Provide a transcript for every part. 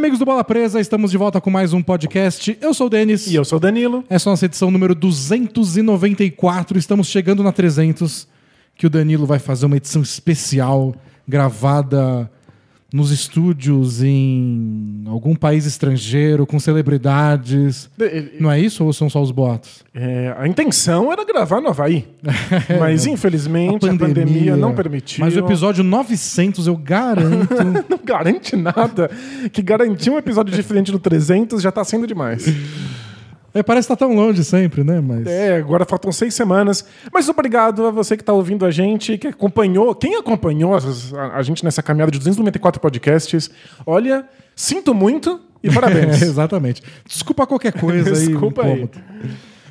Amigos do Bola Presa, estamos de volta com mais um podcast. Eu sou o Denis. E eu sou o Danilo. Essa é a nossa edição número 294. Estamos chegando na 300, que o Danilo vai fazer uma edição especial gravada nos estúdios em algum país estrangeiro, com celebridades. Não é isso ou são só os boatos? É, a intenção era gravar no Havaí. mas infelizmente a pandemia, a pandemia, não permitiu. Mas o episódio 900 eu garanto. não garante nada. Que garantir um episódio diferente no 300 já tá sendo demais. É, parece que tá tão longe sempre, né? Mas... É, agora faltam seis semanas. Mas obrigado a você que está ouvindo a gente, que acompanhou. Quem acompanhou a, a gente nessa caminhada de 294 podcasts, olha, sinto muito e parabéns. é, exatamente. Desculpa qualquer coisa aí. Desculpa aí.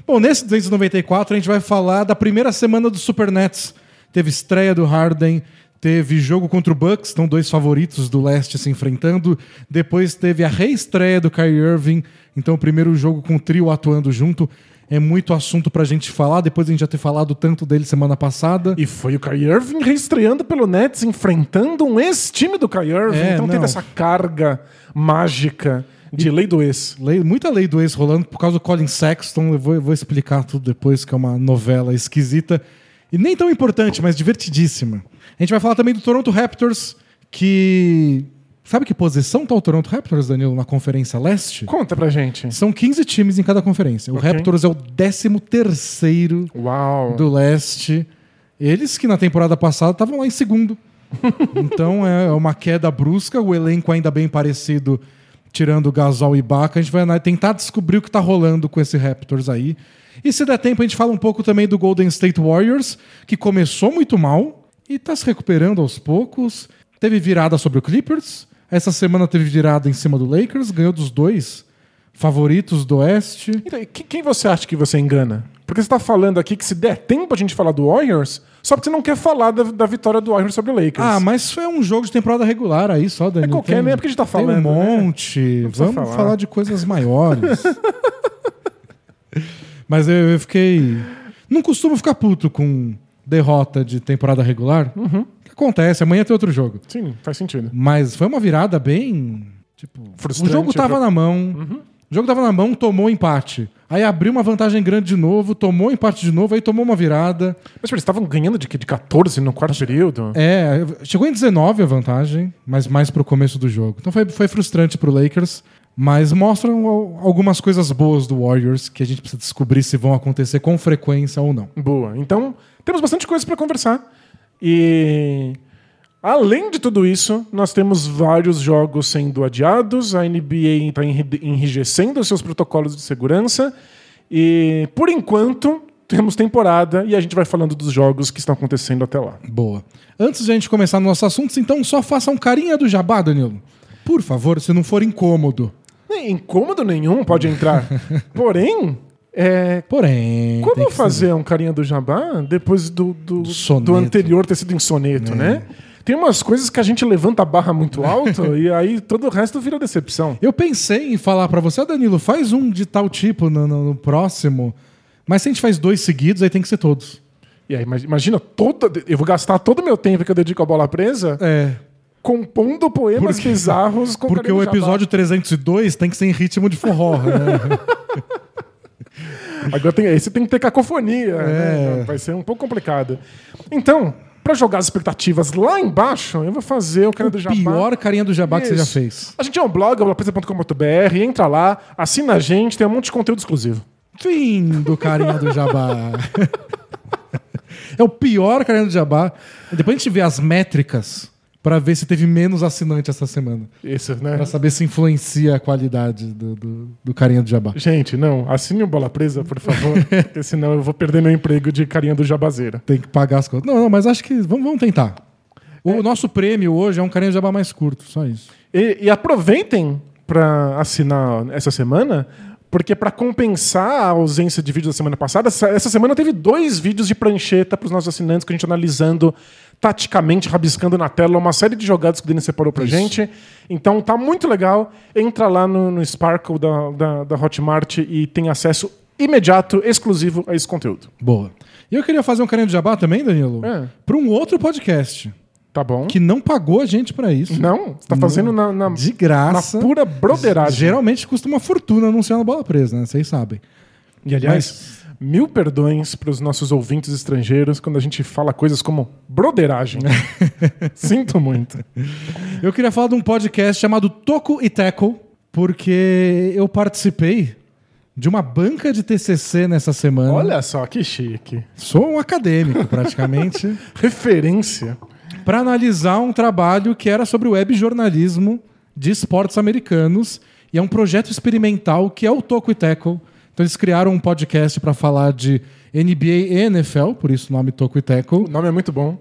Bom, nesse 294 a gente vai falar da primeira semana do Super Nets. Teve estreia do Harden, Teve jogo contra o Bucks, estão dois favoritos do leste se enfrentando. Depois teve a reestreia do Kyrie Irving, então o primeiro jogo com o trio atuando junto. É muito assunto pra gente falar, depois a gente já ter falado tanto dele semana passada. E foi o Kyrie Irving reestreando pelo Nets, enfrentando um ex-time do Kyrie Irving. É, então não. teve essa carga mágica de lei do ex. Lei, muita lei do ex rolando por causa do Colin Sexton. Eu vou, eu vou explicar tudo depois, que é uma novela esquisita. E nem tão importante, mas divertidíssima. A gente vai falar também do Toronto Raptors, que. Sabe que posição está o Toronto Raptors, Danilo, na Conferência Leste? Conta pra gente. São 15 times em cada conferência. O okay. Raptors é o 13 terceiro do Leste. Eles que na temporada passada estavam lá em segundo. então é uma queda brusca, o elenco ainda bem parecido, tirando o Gasol e Baca. A gente vai tentar descobrir o que está rolando com esse Raptors aí. E se der tempo, a gente fala um pouco também do Golden State Warriors, que começou muito mal, e está se recuperando aos poucos. Teve virada sobre o Clippers. Essa semana teve virada em cima do Lakers, ganhou dos dois favoritos do Oeste. Então, quem você acha que você engana? Porque você está falando aqui que se der tempo a gente falar do Warriors, só porque você não quer falar da, da vitória do Warriors sobre o Lakers. Ah, mas foi um jogo de temporada regular aí só, Daniel. É qualquer, tem, né? Porque a gente tá falando. Tem um né? monte. Né? Vamos falar. falar. de coisas maiores. mas eu, eu fiquei. Não costumo ficar puto com derrota de temporada regular. Uhum. Que acontece, amanhã tem outro jogo. Sim, faz sentido. Mas foi uma virada bem. Tipo, Frustrante, o jogo tava na mão. Uhum. O jogo tava na mão, tomou um empate. Aí abriu uma vantagem grande de novo, tomou um empate de novo, aí tomou uma virada. Mas eles estavam ganhando de, de 14 no quarto período? É, chegou em 19 a vantagem, mas mais pro começo do jogo. Então foi, foi frustrante pro Lakers, mas mostram algumas coisas boas do Warriors que a gente precisa descobrir se vão acontecer com frequência ou não. Boa. Então, temos bastante coisa para conversar. E além de tudo isso, nós temos vários jogos sendo adiados, a NBA está enrijecendo seus protocolos de segurança e por enquanto temos temporada e a gente vai falando dos jogos que estão acontecendo até lá. Boa. Antes de a gente começar nossos assuntos, então só faça um carinha do jabá, Danilo. Por favor, se não for incômodo. Nem incômodo nenhum pode entrar. Porém, é, Porém. Como fazer um carinha do jabá depois do, do, do anterior ter sido em soneto, é. né? Tem umas coisas que a gente levanta a barra muito alto e aí todo o resto vira decepção. Eu pensei em falar para você, Danilo, faz um de tal tipo no, no, no, próximo, mas se a gente faz dois seguidos, aí tem que ser todos. E aí, imagina, toda, eu vou gastar todo o meu tempo que eu dedico à bola presa é. compondo poemas porque, bizarros com Porque o episódio 302 tem que ser em ritmo de forró, né? Agora tem, esse tem que ter cacofonia. Né? É. Né? Vai ser um pouco complicado. Então, para jogar as expectativas lá embaixo, eu vou fazer o carinha do jabá. pior carinha do jabá Isso. que você já fez. A gente é um blog, blogpresa.com.br, entra lá, assina a gente, tem um monte de conteúdo exclusivo. Fim do carinha do jabá. é o pior carinha do jabá. Depois a gente vê as métricas para ver se teve menos assinante essa semana. Isso, né? Pra saber se influencia a qualidade do, do, do carinha do jabá. Gente, não, assine o Bola Presa, por favor, porque senão eu vou perder meu emprego de carinha do jabazeira. Tem que pagar as contas. Não, não, mas acho que vamos, vamos tentar. O é. nosso prêmio hoje é um carinha do jabá mais curto, só isso. E, e aproveitem para assinar essa semana, porque para compensar a ausência de vídeo da semana passada, essa semana teve dois vídeos de prancheta para os nossos assinantes com a gente analisando taticamente rabiscando na tela uma série de jogadas que o Denis separou pra Isso. gente. Então tá muito legal. Entra lá no, no Sparkle da, da, da Hotmart e tem acesso imediato, exclusivo a esse conteúdo. Boa. E eu queria fazer um carinho de jabá também, Danilo, é. para um outro podcast. Tá bom. Que não pagou a gente para isso. Não, você tá fazendo na, na, de graça. Na pura broderagem. Geralmente custa uma fortuna anunciar na bola presa, né? Vocês sabem. E aliás, Mas... mil perdões para os nossos ouvintes estrangeiros quando a gente fala coisas como broderagem. Sinto muito. Eu queria falar de um podcast chamado Toco e Teco, porque eu participei de uma banca de TCC nessa semana. Olha só que chique. Sou um acadêmico, praticamente. Referência. Para analisar um trabalho que era sobre web jornalismo de esportes americanos. E é um projeto experimental que é o Toco e Tackle. Então eles criaram um podcast para falar de NBA e NFL, por isso o nome Toco e Tackle. O nome é muito bom.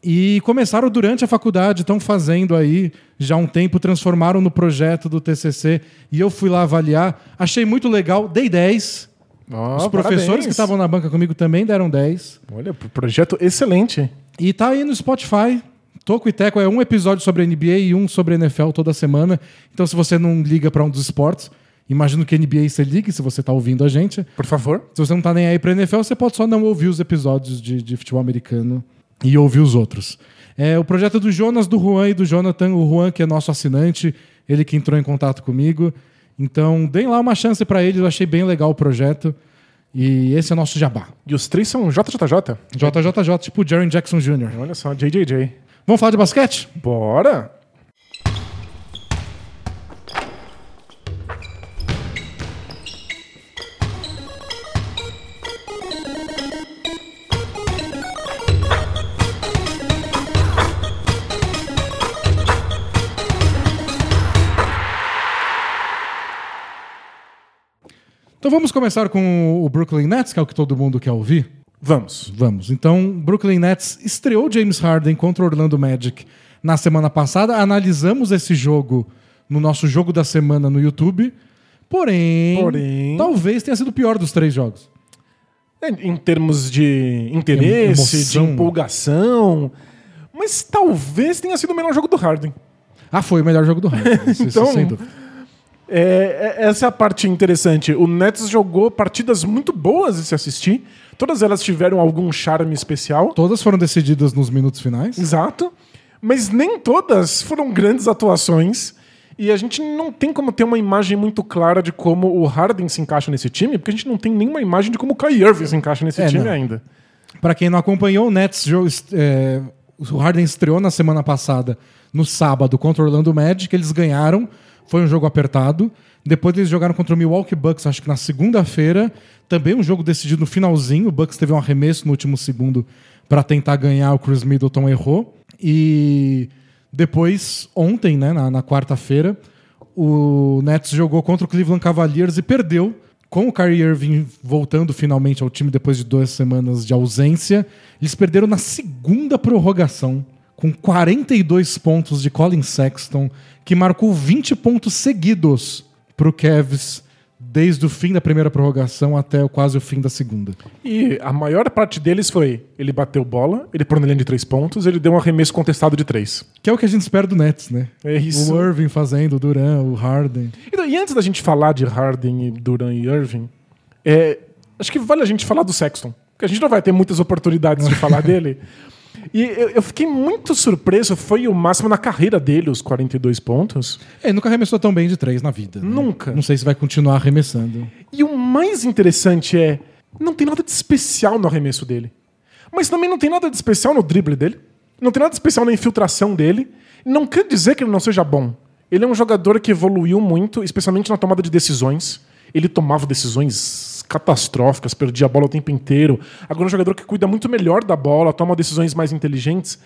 E começaram durante a faculdade, estão fazendo aí já há um tempo, transformaram no projeto do TCC e eu fui lá avaliar. Achei muito legal, dei 10. Oh, Os professores parabéns. que estavam na banca comigo também deram 10. Olha, projeto excelente. E tá aí no Spotify. Toco e Teco é um episódio sobre NBA e um sobre NFL toda semana. Então, se você não liga para um dos esportes, imagino que NBA você ligue se você tá ouvindo a gente. Por favor. Se você não tá nem aí pra NFL, você pode só não ouvir os episódios de, de futebol americano e ouvir os outros. É o projeto do Jonas, do Juan e do Jonathan. O Juan, que é nosso assinante, ele que entrou em contato comigo. Então, deem lá uma chance para eles. Eu achei bem legal o projeto. E esse é o nosso jabá. E os três são JJJ? JJJ, tipo Jerry Jackson Jr. Olha só, JJJ. Vamos falar de basquete? Bora! Então vamos começar com o Brooklyn Nets, que é o que todo mundo quer ouvir? Vamos. Vamos. Então, Brooklyn Nets estreou James Harden contra o Orlando Magic na semana passada. Analisamos esse jogo no nosso jogo da semana no YouTube. Porém, Porém... talvez tenha sido o pior dos três jogos. É, em termos de interesse, Emoção. de empolgação. Mas talvez tenha sido o melhor jogo do Harden. Ah, foi o melhor jogo do Harden. então, sem dúvida. É, é, essa é a parte interessante. O Nets jogou partidas muito boas de se assistir. Todas elas tiveram algum charme especial. Todas foram decididas nos minutos finais. Exato. Mas nem todas foram grandes atuações. E a gente não tem como ter uma imagem muito clara de como o Harden se encaixa nesse time, porque a gente não tem nenhuma imagem de como o Kyrie Irving se encaixa nesse é, time não. ainda. Para quem não acompanhou, o Nets é, o Harden estreou na semana passada, no sábado, contra o Orlando Magic. Eles ganharam foi um jogo apertado. Depois eles jogaram contra o Milwaukee Bucks, acho que na segunda-feira. Também um jogo decidido no finalzinho. O Bucks teve um arremesso no último segundo para tentar ganhar. O Chris Middleton errou. E depois, ontem, né, na, na quarta-feira, o Nets jogou contra o Cleveland Cavaliers e perdeu. Com o Kyrie Irving voltando finalmente ao time depois de duas semanas de ausência, eles perderam na segunda prorrogação com 42 pontos de Colin Sexton, que marcou 20 pontos seguidos para o Cavs desde o fim da primeira prorrogação até quase o fim da segunda. E a maior parte deles foi: ele bateu bola, ele pôr na linha de três pontos, ele deu um arremesso contestado de três. Que é o que a gente espera do Nets, né? É isso. O Irving fazendo, o Duran, o Harden. E, e antes da gente falar de Harden, Duran e Irving, é, acho que vale a gente falar do Sexton. Porque a gente não vai ter muitas oportunidades de falar dele. E eu, eu, fiquei muito surpreso, foi o máximo na carreira dele, os 42 pontos. É, ele nunca arremessou tão bem de três na vida. Né? Nunca. Não sei se vai continuar arremessando. E o mais interessante é, não tem nada de especial no arremesso dele. Mas também não tem nada de especial no drible dele. Não tem nada de especial na infiltração dele. Não quer dizer que ele não seja bom. Ele é um jogador que evoluiu muito, especialmente na tomada de decisões. Ele tomava decisões catastróficas, perdia a bola o tempo inteiro. Agora é um jogador que cuida muito melhor da bola, toma decisões mais inteligentes.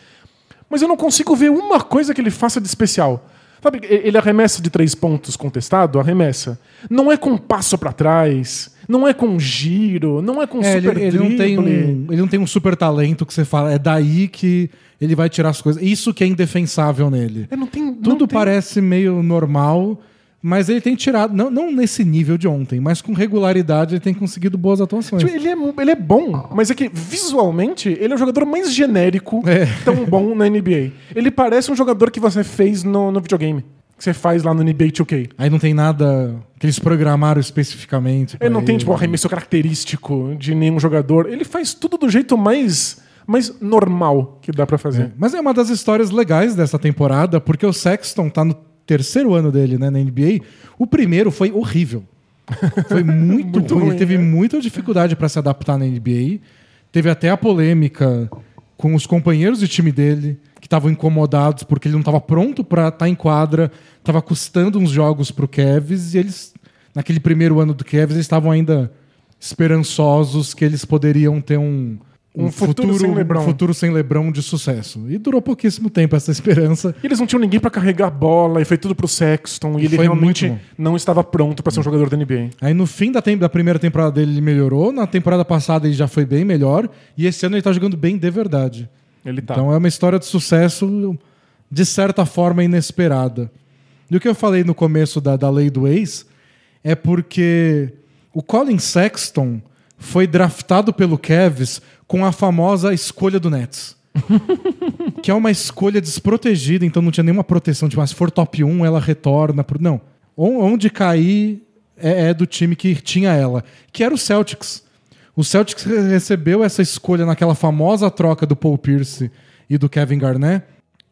Mas eu não consigo ver uma coisa que ele faça de especial. Sabe, ele arremessa de três pontos contestado? Arremessa. Não é com um passo para trás, não é com giro, não é com é, super ele, ele não tem um, Ele não tem um super talento que você fala, é daí que ele vai tirar as coisas. Isso que é indefensável nele. É, não tem, Tudo não parece meio normal mas ele tem tirado, não, não nesse nível de ontem, mas com regularidade ele tem conseguido boas atuações. Tipo, ele, é, ele é bom, mas é que visualmente ele é o jogador mais genérico é. tão bom na NBA. Ele parece um jogador que você fez no, no videogame que você faz lá no NBA 2K. Aí não tem nada que eles programaram especificamente. Ele não ele, tem, tipo, um arremesso característico de nenhum jogador. Ele faz tudo do jeito mais mais normal que dá para fazer. É. Mas é uma das histórias legais dessa temporada, porque o Sexton tá no terceiro ano dele né, na NBA. O primeiro foi horrível. Foi muito, muito ruim. ruim. Ele teve né? muita dificuldade para se adaptar na NBA. Teve até a polêmica com os companheiros de time dele, que estavam incomodados porque ele não estava pronto para estar tá em quadra, estava custando uns jogos para o Kevs e eles, naquele primeiro ano do Kevs, eles estavam ainda esperançosos que eles poderiam ter um, um, futuro, futuro, sem Lebron. Um futuro sem Lebron de sucesso. E durou pouquíssimo tempo essa esperança. E eles não tinham ninguém para carregar a bola, e foi tudo pro Sexton, e, e ele realmente não estava pronto para ser um jogador da NBA. Aí no fim da, da, primeira temporada dele ele melhorou, na temporada passada ele já foi bem melhor, e esse ano ele tá jogando bem de verdade. Ele tá. Então é uma história de sucesso de certa forma inesperada. E o que eu falei no começo da, da lei do ex é porque o Colin Sexton foi draftado pelo Cavs com a famosa escolha do Nets. que é uma escolha desprotegida, então não tinha nenhuma proteção. Tipo, ah, se for top 1, ela retorna. Pro... Não. Onde cair é, é, do time que tinha ela, que era o Celtics. O Celtics recebeu essa escolha naquela famosa troca do Paul Pierce e do Kevin Garnett.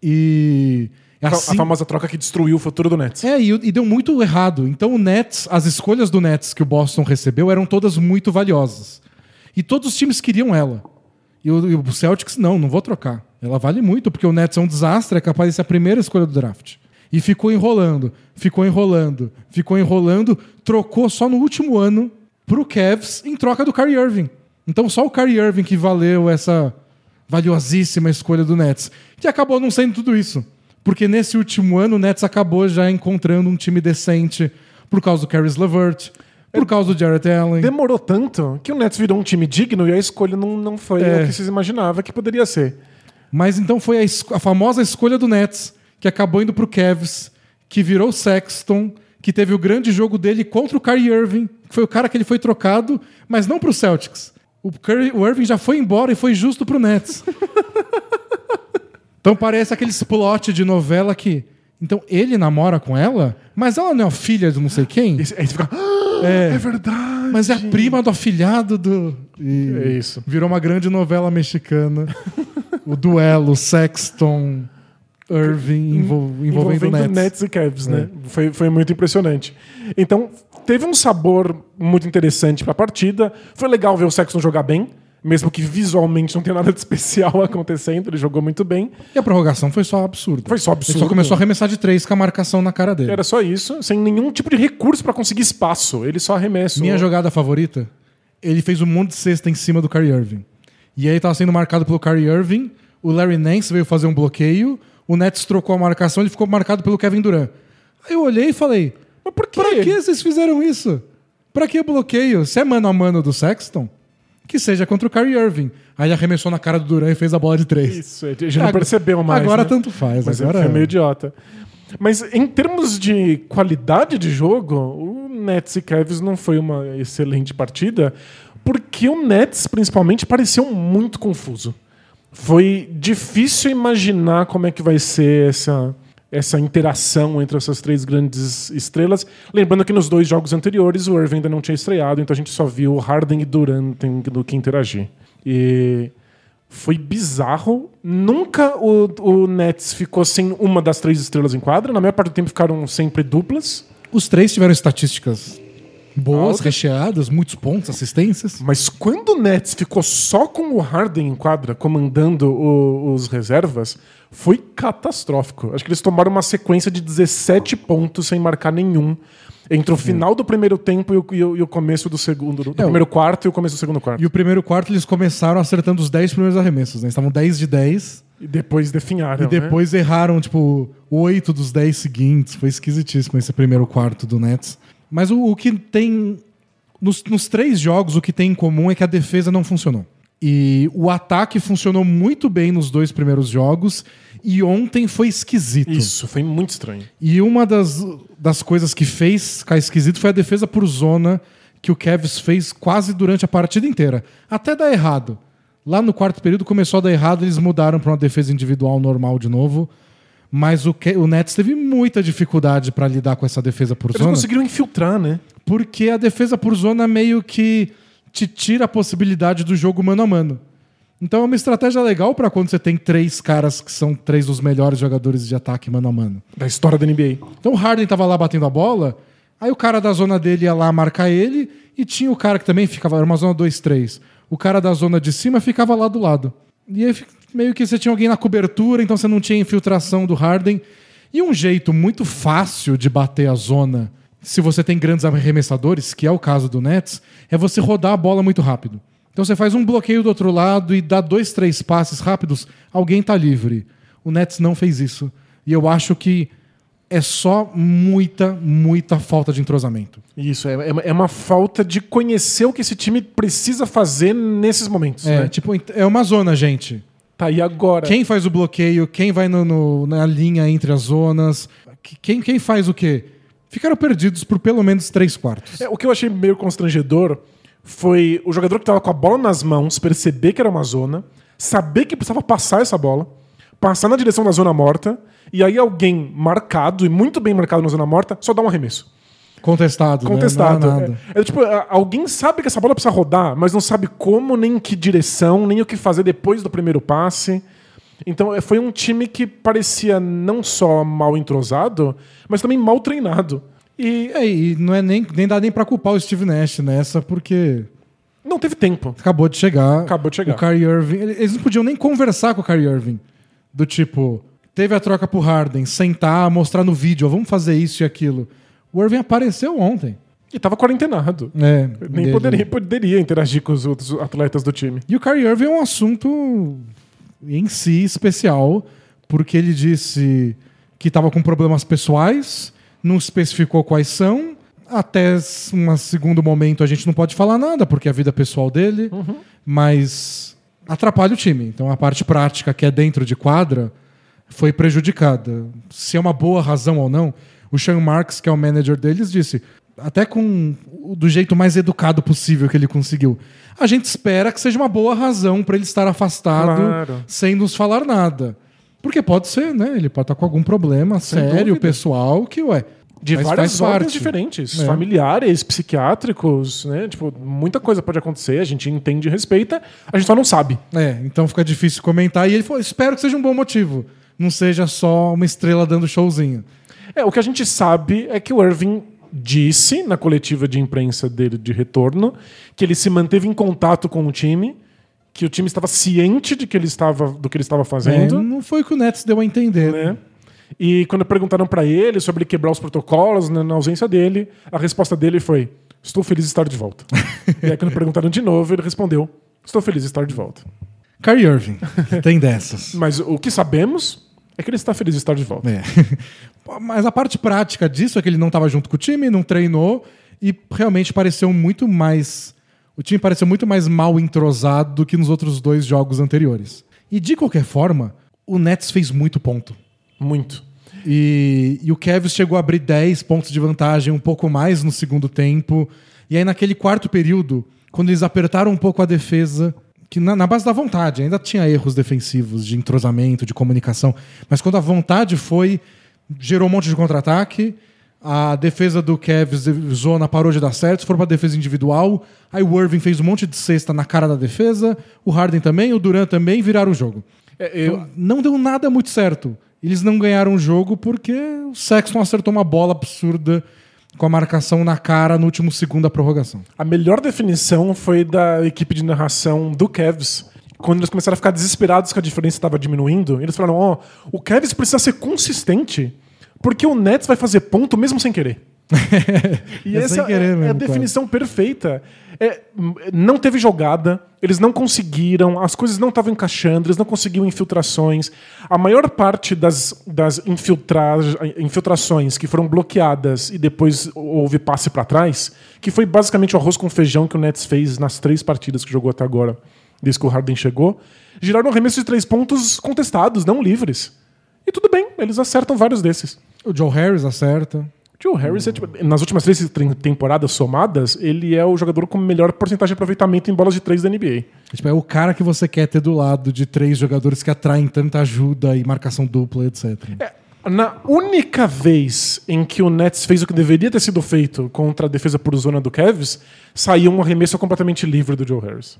E. Assim, a famosa troca que destruiu o futuro do Nets. É, e, e, deu muito errado. Então o Nets, as escolhas do Nets que o Boston recebeu eram todas muito valiosas. E todos os times queriam ela. E o, e o Celtics, não, não vou trocar. Ela vale muito, porque o Nets é um desastre, é capaz de ser a primeira escolha do draft. E ficou enrolando, ficou enrolando, ficou enrolando, trocou só no último ano pro Cavs em troca do Kyrie Irving. Então só o Kyrie Irving que valeu essa valiosíssima escolha do Nets, que acabou não sendo tudo isso. Porque nesse último ano o Nets acabou já encontrando um time decente por causa do Caris LeVert, por causa do Jarrett Allen. Demorou tanto que o Nets virou um time digno e a escolha não, não foi é. o que vocês imaginavam que poderia ser. Mas então foi a, a famosa escolha do Nets, que acabou indo pro Cavs, que virou Sexton, que teve o grande jogo dele contra o Kyrie Irving, que foi o cara que ele foi trocado, mas não pro Celtics. O, Curry, o Irving já foi embora e foi justo pro Nets. então parece aquele plot de novela que. Então ele namora com ela, mas ela não é filha de não sei quem. Aí você fica. É, é verdade. Mas é a prima do afilhado do. E é isso. Virou uma grande novela mexicana. o duelo Sexton. Irving envol envolvendo, envolvendo Nets. Nets e Cavs, né? é. né? Foi, foi muito impressionante. Então, teve um sabor muito interessante para a partida. Foi legal ver o Sexton jogar bem mesmo que visualmente não tenha nada de especial acontecendo, ele jogou muito bem. E a prorrogação foi só absurda. Foi só absurdo. Ele só começou a arremessar de três com a marcação na cara dele. Era só isso, sem nenhum tipo de recurso para conseguir espaço. Ele só arremessou. Minha jogada favorita, ele fez um monte de cesta em cima do Kyrie Irving. E aí tava sendo marcado pelo Kyrie Irving, o Larry Nance veio fazer um bloqueio, o Nets trocou a marcação, ele ficou marcado pelo Kevin Durant. Aí eu olhei e falei: Mas por quê? Pra que vocês fizeram isso? Pra que bloqueio? Se é mano a mano do Sexton, que seja contra o Kyrie Irving. Aí arremessou na cara do Duran e fez a bola de três. Isso, a gente não percebeu mais. Agora né? tanto faz. Mas agora foi meio idiota. Mas em termos de qualidade de jogo, o Nets e Cavs não foi uma excelente partida, porque o Nets, principalmente, pareceu muito confuso. Foi difícil imaginar como é que vai ser essa, essa interação entre essas três grandes estrelas. Lembrando que nos dois jogos anteriores o Irving ainda não tinha estreado, então a gente só viu Harden e Durant do que interagir. E foi bizarro. Nunca o, o Nets ficou sem uma das três estrelas em quadra. Na maior parte do tempo ficaram sempre duplas. Os três tiveram estatísticas boas, Alta. recheadas, muitos pontos, assistências. Mas quando o Nets ficou só com o Harden em quadra, comandando o, os reservas, foi catastrófico. Acho que eles tomaram uma sequência de 17 pontos sem marcar nenhum. Entre o final do primeiro tempo e o, e o, e o começo do segundo. Do é, primeiro quarto e o começo do segundo quarto. E o primeiro quarto eles começaram acertando os 10 primeiros arremessos, né? Estavam 10 de 10. E depois definharam. E depois né? erraram, tipo, 8 dos 10 seguintes. Foi esquisitíssimo esse primeiro quarto do Nets. Mas o, o que tem. Nos, nos três jogos, o que tem em comum é que a defesa não funcionou. E o ataque funcionou muito bem nos dois primeiros jogos. E ontem foi esquisito. Isso, foi muito estranho. E uma das, das coisas que fez ficar esquisito foi a defesa por zona que o Kevs fez quase durante a partida inteira. Até dar errado. Lá no quarto período começou a dar errado, eles mudaram para uma defesa individual normal de novo. Mas o, o Nets teve muita dificuldade para lidar com essa defesa por eles zona. Eles conseguiram infiltrar, né? Porque a defesa por zona meio que te tira a possibilidade do jogo mano a mano. Então é uma estratégia legal para quando você tem três caras que são três dos melhores jogadores de ataque mano a mano. Da história da NBA. Então o Harden tava lá batendo a bola, aí o cara da zona dele ia lá marcar ele, e tinha o cara que também ficava, era uma zona 2-3. O cara da zona de cima ficava lá do lado. E aí meio que você tinha alguém na cobertura, então você não tinha infiltração do Harden. E um jeito muito fácil de bater a zona, se você tem grandes arremessadores, que é o caso do Nets, é você rodar a bola muito rápido. Então você faz um bloqueio do outro lado e dá dois, três passes rápidos, alguém está livre. O Nets não fez isso. E eu acho que é só muita, muita falta de entrosamento. Isso, é, é uma falta de conhecer o que esse time precisa fazer nesses momentos. É, né? tipo, é uma zona, gente. Tá, e agora? Quem faz o bloqueio? Quem vai no, no, na linha entre as zonas? Quem, quem faz o quê? Ficaram perdidos por pelo menos três quartos. É, o que eu achei meio constrangedor foi o jogador que estava com a bola nas mãos perceber que era uma zona, saber que precisava passar essa bola, passar na direção da zona morta, e aí alguém marcado, e muito bem marcado na zona morta, só dá um arremesso. Contestado. Contestado. Né? É, é, tipo, alguém sabe que essa bola precisa rodar, mas não sabe como, nem em que direção, nem o que fazer depois do primeiro passe. Então é, foi um time que parecia não só mal entrosado, mas também mal treinado. E, é, e não é nem, nem dá nem pra culpar o Steve Nash nessa, porque. Não teve tempo. Acabou de chegar. Acabou de chegar. O Kyrie Irving. Eles não podiam nem conversar com o Kyrie Irving. Do tipo, teve a troca pro Harden, sentar, mostrar no vídeo, ó, vamos fazer isso e aquilo. O Irving apareceu ontem. E tava quarentenado. É, Nem poderia, poderia interagir com os outros atletas do time. E o Kyrie Irving é um assunto em si especial, porque ele disse que estava com problemas pessoais não especificou quais são. Até um segundo momento a gente não pode falar nada, porque é a vida pessoal dele, uhum. mas atrapalha o time. Então a parte prática, que é dentro de quadra, foi prejudicada. Se é uma boa razão ou não, o Sean Marks, que é o manager deles, disse, até com do jeito mais educado possível que ele conseguiu. A gente espera que seja uma boa razão para ele estar afastado claro. sem nos falar nada. Porque pode ser, né? Ele pode estar com algum problema Sem sério, dúvida. pessoal, que, ué. De várias ordens diferentes, é. familiares, psiquiátricos, né? Tipo, muita coisa pode acontecer, a gente entende e respeita, a gente só não sabe. É, então fica difícil comentar. E ele falou: espero que seja um bom motivo. Não seja só uma estrela dando showzinho. É, o que a gente sabe é que o Irving disse na coletiva de imprensa dele de retorno que ele se manteve em contato com o time que o time estava ciente de que ele estava, do que ele estava fazendo. É, não foi o que o Nets deu a entender. Né? E quando perguntaram para ele sobre quebrar os protocolos né, na ausência dele, a resposta dele foi: Estou feliz de estar de volta. e aí, quando perguntaram de novo, ele respondeu: Estou feliz de estar de volta. Kyrie Irving, tem dessas. Mas o que sabemos é que ele está feliz de estar de volta. É. Mas a parte prática disso é que ele não estava junto com o time, não treinou e realmente pareceu muito mais o time pareceu muito mais mal entrosado do que nos outros dois jogos anteriores. E de qualquer forma, o Nets fez muito ponto. Muito. E, e o Cavs chegou a abrir 10 pontos de vantagem, um pouco mais no segundo tempo. E aí, naquele quarto período, quando eles apertaram um pouco a defesa, que na, na, base da vontade, ainda tinha erros defensivos de entrosamento, de comunicação, mas quando a vontade foi, gerou um monte de contra-ataque a defesa do Cavs zona parou de dar certo, foram para defesa individual. Aí o Irving fez um monte de cesta na cara da defesa, o Harden também, o Durant também viraram o jogo. É, eu... então, não deu nada muito certo. Eles não ganharam o jogo porque o Sexton acertou uma bola absurda com a marcação na cara no último segundo da prorrogação. A melhor definição foi da equipe de narração do Cavs. Quando eles começaram a ficar desesperados que a diferença estava diminuindo, eles falaram: Ó, oh, o Cavs precisa ser consistente porque o Nets vai fazer ponto mesmo sem querer. e é essa é, querer é, mesmo, é, a definição perfeita. É, não teve jogada, eles não conseguiram, as coisas não estavam encaixando, eles não conseguiam infiltrações. A maior parte das, das infiltra infiltrações que foram bloqueadas e depois houve passe para trás, que foi basicamente o arroz com feijão que o Nets fez nas três partidas que jogou até agora, desde que o Harden chegou, giraram arremessos de três pontos contestados, não livres. E tudo bem, eles acertam vários desses. O Joe Harris acerta. O Joe Harris, é, tipo, nas últimas três temporadas somadas, ele é o jogador com melhor porcentagem de aproveitamento em bolas de três da NBA. É, tipo, é o cara que você quer ter do lado de três jogadores que atraem tanta ajuda e marcação dupla, etc. É, na única vez em que o Nets fez o que deveria ter sido feito contra a defesa por zona do Cavs, saiu um arremesso completamente livre do Joe Harris.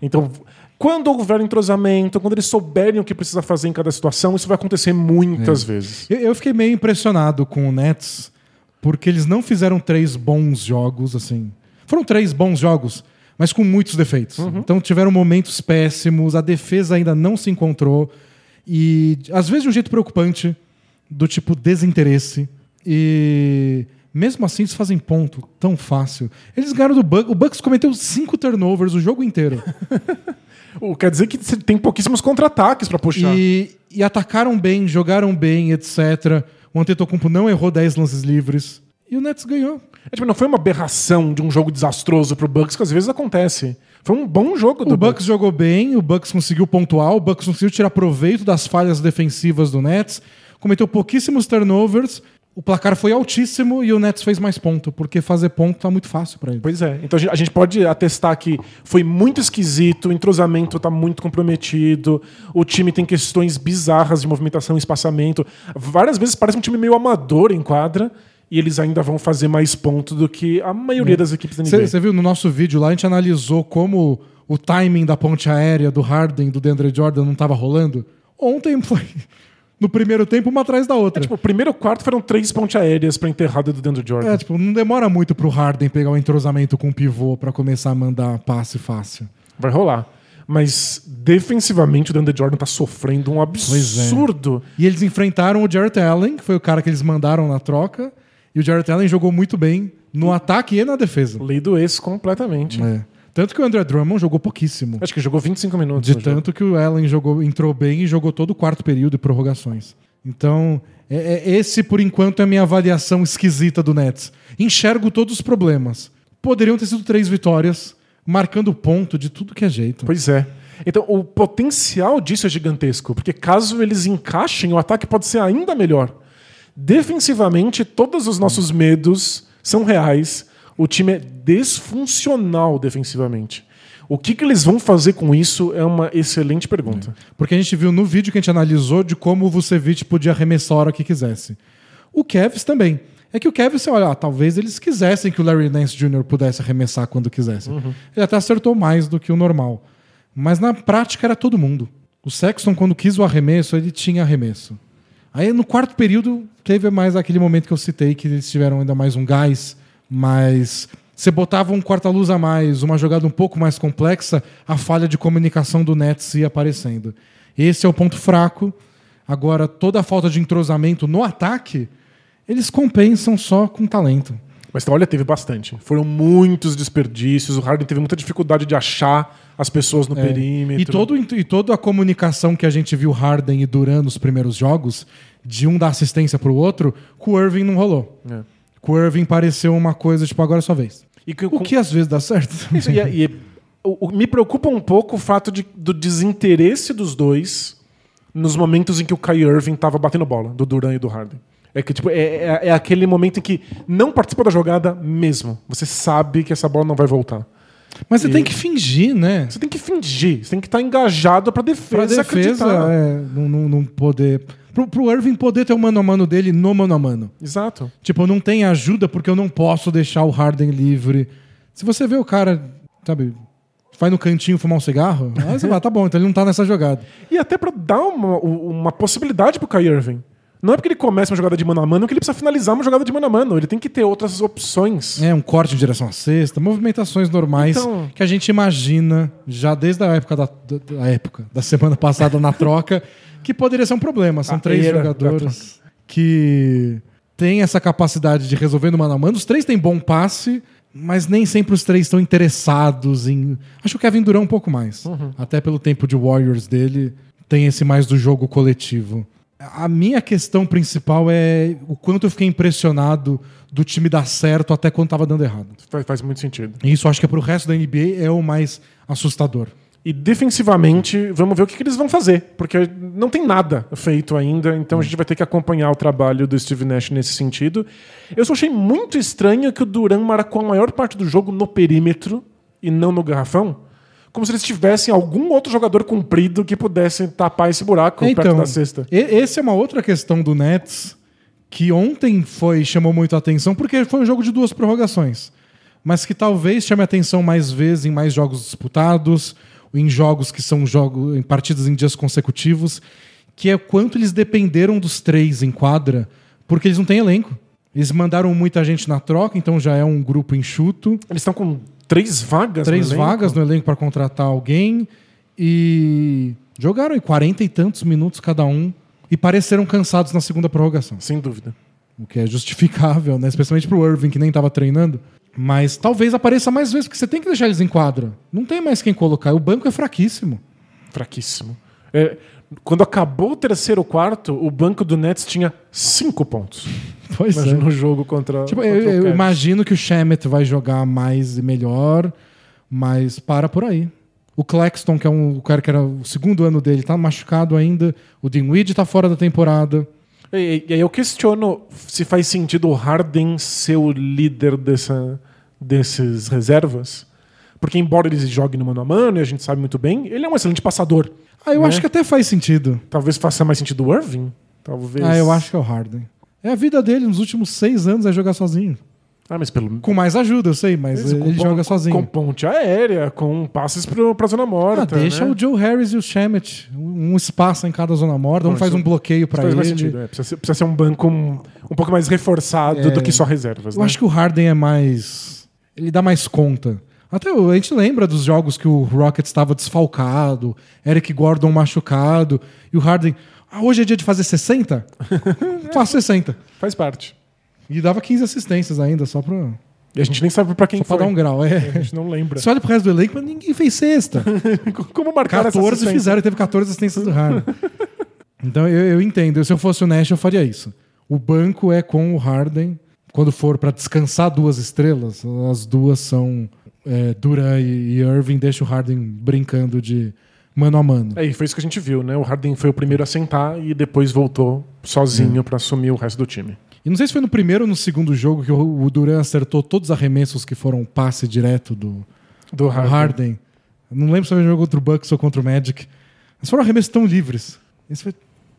Então, quando houver entrosamento, quando eles souberem o que precisa fazer em cada situação, isso vai acontecer muitas é. vezes. Eu, fiquei meio impressionado com o Nets, porque eles não fizeram três bons jogos, assim. Foram três bons jogos, mas com muitos defeitos. Uhum. Então tiveram momentos péssimos, a defesa ainda não se encontrou. E às vezes de um jeito preocupante, do tipo desinteresse. E mesmo assim, eles fazem ponto tão fácil. Eles ganharam do Bucks. O Bucks cometeu cinco turnovers o jogo inteiro. Quer dizer que tem pouquíssimos contra-ataques para puxar. E, e, atacaram bem, jogaram bem, etc. O Antetokounmpo não errou 10 lances livres. E o Nets ganhou. É, tipo, não foi uma aberração de um jogo desastroso pro Bucks, que às vezes acontece. Foi um bom jogo do O Bucks, Bucks jogou bem, o Bucks conseguiu pontuar, o Bucks conseguiu tirar proveito das falhas defensivas do Nets, cometeu pouquíssimos turnovers o placar foi altíssimo e o Nets fez mais ponto, porque fazer ponto tá muito fácil para ele. Pois é. Então a gente pode atestar que foi muito esquisito, o entrosamento tá muito comprometido, o time tem questões bizarras de movimentação e espaçamento. Várias vezes parece um time meio amador em quadra e eles ainda vão fazer mais ponto do que a maioria é. das equipes da NBA. Você viu no nosso vídeo lá, a gente analisou como o timing da ponte aérea do Harden, do DeAndre Jordan não estava rolando? Ontem foi no primeiro tempo, uma atrás da outra. É, tipo, o primeiro quarto foram três ponte aéreas pra enterrada do dentro de Jordan. É, tipo, não demora muito pro Harden pegar o entrosamento com o pivô para começar a mandar passe fácil. Vai rolar. Mas defensivamente o DeAndre Jordan tá sofrendo um é. absurdo. É. E eles enfrentaram o Jarrett Allen, que foi o cara que eles mandaram na troca. E o Jarrett Allen jogou muito bem no ataque e na defesa. Lei do ex completamente. É. Tanto que o André Drummond jogou pouquíssimo. Acho que jogou 25 minutos. De tanto jogo. que o Allen jogou, entrou bem e jogou todo o quarto período e prorrogações. Então, é, é, esse, por enquanto, é a minha avaliação esquisita do Nets. Enxergo todos os problemas. Poderiam ter sido três vitórias, marcando ponto de tudo que é jeito. Pois é. Então, o potencial disso é gigantesco, porque caso eles encaixem, o ataque pode ser ainda melhor. Defensivamente, todos os nossos medos são reais o time é desfuncional defensivamente. O que, que eles vão fazer com isso é uma excelente pergunta. É. Porque a gente viu no vídeo que a gente analisou de como o Vucevic podia arremessar a hora que quisesse. O Kevs também. É que o Kevs, você olha, ah, talvez eles quisessem que o Larry Nance Jr. pudesse arremessar quando quisesse. Uhum. Ele até acertou mais do que o normal. Mas na prática era todo mundo. O Sexton, quando quis o arremesso, ele tinha arremesso. Aí no quarto período, teve mais aquele momento que eu citei, que eles tiveram ainda mais um gás mas você botava um quarta-luz a mais, uma jogada um pouco mais complexa, a falha de comunicação do Nets ia aparecendo. Esse é o ponto fraco. Agora, toda a falta de entrosamento no ataque, eles compensam só com talento. Mas olha, teve bastante. Foram muitos desperdícios. O Harden teve muita dificuldade de achar as pessoas no é. perímetro. E, todo, e toda a comunicação que a gente viu Harden e Duran nos primeiros jogos, de um dar assistência para o outro, com o Irving não rolou. É. Com o Irving pareceu uma coisa, tipo, agora é sua vez. E que, o que às vezes dá certo. Isso, e, e o, o, me preocupa um pouco o fato de, do desinteresse dos dois nos momentos em que o Kai Irving estava batendo bola, do Duran e do Harden. É que tipo, é, é, é, aquele momento em que não participa da jogada mesmo. Você sabe que essa bola não vai voltar. Mas você e... tem que fingir, né? Você tem que fingir. Você tem que estar engajado para defesa, pra defesa é, não, não, não poder pro, pro Irving poder ter o mano a mano dele no mano a mano. Exato. Tipo, não tem ajuda porque eu não posso deixar o Harden livre. Se você vê o cara, sabe, vai no cantinho fumar um cigarro, aí você vai, tá bom, então ele não tá nessa jogada. E até para dar uma, uma possibilidade pro Kai Irving. Não é porque ele começa uma jogada de mano a mano que ele precisa finalizar uma jogada de mano a mano. Ele tem que ter outras opções. É, um corte em direção à cesta, movimentações normais então... que a gente imagina já desde a época da, da, da época, da semana passada na troca que poderia ser um problema. São a três jogadores que têm essa capacidade de resolver no mano a mano. Os três têm bom passe, mas nem sempre os três estão interessados em. Acho que o Kevin Durant um pouco mais. Uhum. Até pelo tempo de Warriors dele, tem esse mais do jogo coletivo. A minha questão principal é o quanto eu fiquei impressionado do time dar certo até quando estava dando errado. Faz, faz muito sentido. E isso acho que é pro resto da NBA é o mais assustador. E defensivamente, vamos ver o que, que, eles vão fazer, porque não tem nada feito ainda, então a gente vai ter que acompanhar o trabalho do Steve Nash nesse sentido. Eu só achei muito estranho que o Duran marcou a maior parte do jogo no perímetro e não no garrafão, como se eles tivessem algum outro jogador comprido que pudesse tapar esse buraco então, perto da cesta. Essa é uma outra questão do Nets que ontem foi chamou muito a atenção, porque foi um jogo de duas prorrogações, mas que talvez chame a atenção mais vezes em mais jogos disputados em jogos que são jogos em partidas em dias consecutivos, que é quanto eles dependeram dos três em quadra, porque eles não têm elenco. Eles mandaram muita gente na troca, então já é um grupo enxuto. Eles estão com três vagas três no vagas no elenco para contratar alguém e jogaram aí 40 e tantos minutos cada um e pareceram cansados na segunda prorrogação. Sem dúvida. O que é justificável, né? especialmente para o Irving, que nem estava treinando. Mas talvez apareça mais vezes, porque você tem que deixar eles em quadra. Não tem mais quem colocar. O banco é fraquíssimo. Fraquíssimo. É, quando acabou o terceiro quarto, o banco do Nets tinha cinco pontos. Pois é. No jogo contra. Tipo, contra eu, eu imagino que o Shemet vai jogar mais e melhor, mas para por aí. O Claxton, que é um o cara que era o segundo ano dele, tá machucado ainda. O Dinwiddie tá fora da temporada. E, e aí eu questiono se faz sentido o Harden ser o líder dessa, desses reservas. Porque embora ele jogue no mano a mano, e a gente sabe muito bem, ele é um excelente passador. Ah, eu né? acho que até faz sentido. Talvez faça mais sentido o Irving. Talvez. Ah, eu acho que é o Harden. É a vida dele nos últimos seis anos é jogar sozinho. Ah, mas pelo... Com mais ajuda, eu sei, mas ele com joga sozinho. Com ponte aérea, com passes pro, pra zona morta. Ah, deixa né? o Joe Harris e o Shemet. Um espaço em cada zona morta, um faz um bloqueio para ele. Sentido, é. precisa, ser, precisa, ser, um banco um, um pouco mais reforçado é, do que só reservas. Eu né? acho que o Harden é mais. Ele dá mais conta. Até a gente lembra dos jogos que o Rocket estava desfalcado, Eric Gordon machucado, e o Harden. Ah, hoje é dia de fazer 60? Faço 60. Faz parte. E dava 15 assistências ainda, só pra. E a gente nem sabe pra quem só foi. Pra dar um grau, é. A gente não lembra. Você olha pro resto do elenco, mas ninguém fez sexta. Como marcar 14 fizeram e teve 14 assistências do Harden. então eu, eu entendo. Se eu fosse o Nash, eu faria isso. O banco é com o Harden. Quando for para descansar duas estrelas, as duas são é, Duran e, Irving. Deixa o Harden brincando de mano a mano. É, e foi isso que a gente viu, né? O Harden foi o primeiro a sentar e depois voltou sozinho é. para assumir o resto do time. E não sei se foi no primeiro ou no segundo jogo que o Duran acertou todos os arremessos que foram passe direto do, do Harden. Harden. Não lembro se foi jogo contra o Bucks ou contra o Magic. Mas foram arremessos tão livres. Esse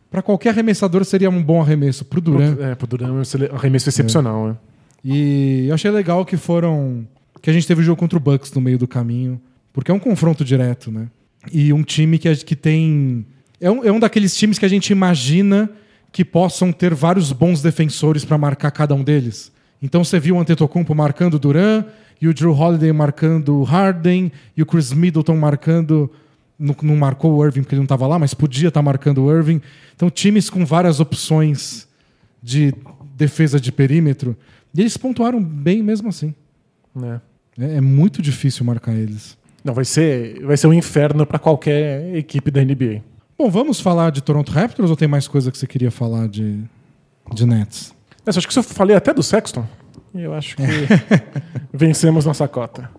Para qualquer arremessador seria um bom arremesso. Pro Duran. É, pro Duran é um arremesso excepcional. É. É. E eu achei legal que foram. Que a gente teve o jogo contra o Bucks no meio do caminho. Porque é um confronto direto, né? E um time que, que tem. É um, é um daqueles times que a gente imagina que possam ter vários bons defensores para marcar cada um deles. Então você viu o Antetokounmpo marcando o Duran, e o Drew Holiday marcando o Harden, e o Chris Middleton marcando. Não, não marcou o Irving porque ele não estava lá, mas podia estar tá marcando o Irving. Então, times com várias opções de defesa de perímetro. E eles pontuaram bem mesmo assim. É, é, é muito difícil marcar eles. Não, vai ser, vai ser um inferno para qualquer equipe da NBA. Bom, vamos falar de Toronto Raptors ou tem mais coisa que você queria falar de, de Nets? Essa, acho que eu falei até do Sexton. Eu acho que vencemos nossa cota.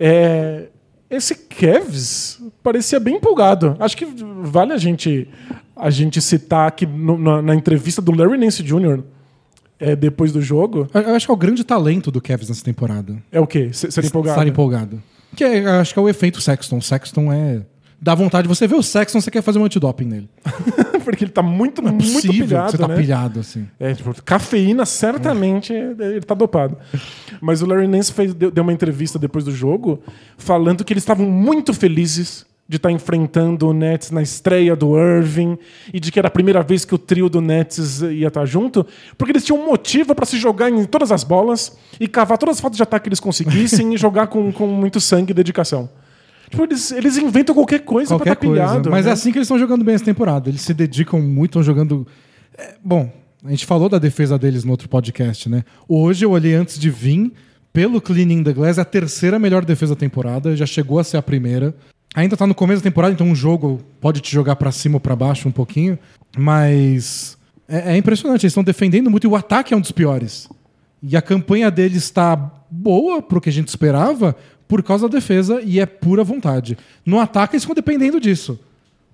É, esse Kevs parecia bem empolgado. Acho que vale a gente, a gente citar aqui no, na, na, entrevista do Larry Nance Jr. É, depois do jogo. Eu acho que é o grande talento do Kevs nessa temporada. É o quê? Ser empolgado? Estar empolgado. Que é, acho que é o efeito Sexton. O Sexton é dá vontade de você ver o Sexton, você quer fazer um antidoping nele. Porque ele tá muito, é muito pilhado. Você tá né? pilhado, assim. É, tipo, cafeína, certamente ele tá dopado. Mas o Larry Nance fez, deu uma entrevista depois do jogo falando que eles estavam muito felizes de estar tá enfrentando o Nets na estreia do Irving e de que era a primeira vez que o trio do Nets ia estar tá junto, porque eles tinham um motivo para se jogar em todas as bolas e cavar todas as faltas de ataque que eles conseguissem e jogar com, com muito sangue e dedicação. Tipo, eles, eles inventam qualquer coisa qualquer pra estar pilhado. Mas né? é assim que eles estão jogando bem essa temporada. Eles se dedicam muito, estão jogando. É, bom, a gente falou da defesa deles no outro podcast, né? Hoje eu olhei antes de vir, pelo Cleaning the Glass, é a terceira melhor defesa da temporada, já chegou a ser a primeira. Ainda tá no começo da temporada, então um jogo pode te jogar para cima ou pra baixo um pouquinho, mas é, é impressionante, eles estão defendendo muito e o ataque é um dos piores. E a campanha deles está boa pro que a gente esperava, por causa da defesa e é pura vontade. No ataque, eles ficam dependendo disso.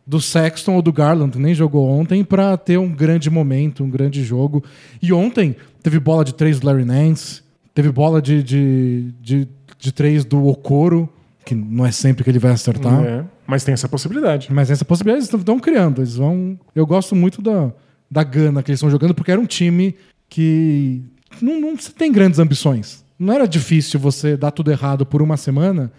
Do Sexton ou do Garland, nem jogou ontem, para ter um grande momento, um grande jogo. E ontem teve bola de três do Larry Nance, teve bola de, de, de, de três do Okoro, que não é sempre que ele vai acertar. É, mas tem essa possibilidade. Mas essa possibilidade eles estão criando. Eles vão. Eu gosto muito da, da gana que eles estão jogando, porque era um time que não, não tem grandes ambições não era difícil você dar tudo errado por uma semana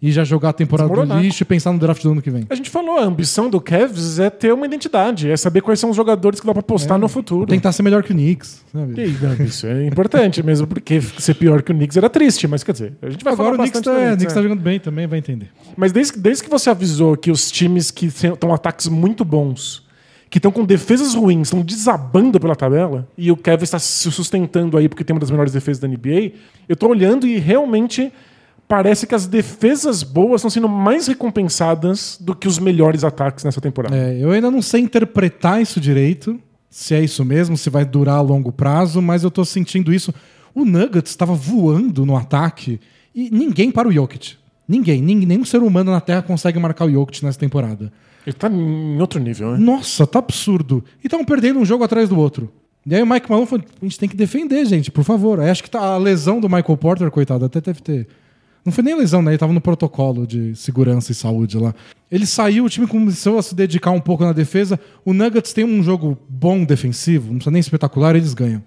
e já jogar a temporada do lixo e pensar no draft do ano que vem. A gente falou, a ambição do Cavs é ter uma identidade, é saber quais são os jogadores que dá pra postar é, no futuro. Tentar ser melhor que o Knicks. Sabe? E, isso é importante mesmo, porque ser pior que o Knicks era triste, mas quer dizer, a gente vai Agora falar o Knicks tá, o Knicks tá jogando bem também, vai entender. Mas desde, desde que você avisou que os times que estão ataques muito bons que estão com defesas ruins, estão desabando pela tabela, e o Kevin está se sustentando aí porque tem uma das melhores defesas da NBA, eu estou olhando e realmente parece que as defesas boas estão sendo mais recompensadas do que os melhores ataques nessa temporada. É, eu ainda não sei interpretar isso direito, se é isso mesmo, se vai durar a longo prazo, mas eu estou sentindo isso. O Nuggets estava voando no ataque e ninguém para o Jokic. Ninguém, nenhum ser humano na Terra consegue marcar o Jokic nessa temporada. Ele tá em outro nível, né? Nossa, tá absurdo. E estavam perdendo um jogo atrás do outro. E aí o Mike Malone falou: a gente tem que defender, gente, por favor. Aí acho que tá a lesão do Michael Porter, coitado, até deve ter. Não foi nem lesão, né? Ele tava no protocolo de segurança e saúde lá. Ele saiu, o time começou a se dedicar um pouco na defesa. O Nuggets tem um jogo bom defensivo, não precisa nem espetacular, eles ganham.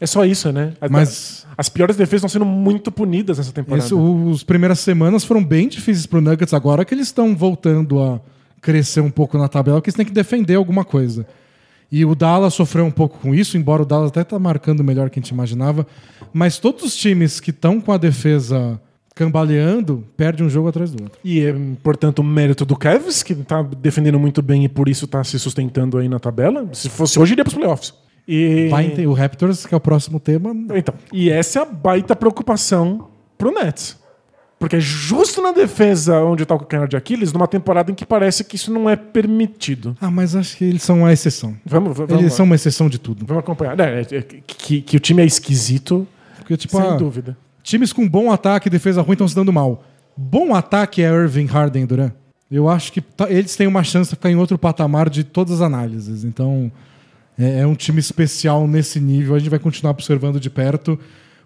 É só isso, né? Mas as piores defesas estão sendo muito punidas nessa temporada. Isso, as primeiras semanas foram bem difíceis pro Nuggets agora que eles estão voltando a crescer um pouco na tabela, porque eles têm que defender alguma coisa. E o Dallas sofreu um pouco com isso, embora o Dallas até tá marcando melhor que a gente imaginava. Mas todos os times que estão com a defesa cambaleando, perde um jogo atrás do outro. E é, portanto, o mérito do Cavs, que está defendendo muito bem e por isso está se sustentando aí na tabela. Se fosse hoje, iria para os playoffs. E... Vai, o Raptors, que é o próximo tema. Então, e essa é a baita preocupação pro Nets. Porque é justo na defesa onde está o calcanhar de Aquiles, numa temporada em que parece que isso não é permitido. Ah, mas acho que eles são uma exceção. Vamos, vamos eles lá. são uma exceção de tudo. Vamos acompanhar. É, é, que, que, o time é esquisito, Porque, tipo, sem ah, dúvida. Times com bom ataque e defesa ruim estão se dando mal. Bom ataque é Irving, Harden e Durant. Eu acho que tá, eles têm uma chance de ficar em outro patamar de todas as análises. Então, é, é um time especial nesse nível. A gente vai continuar observando de perto.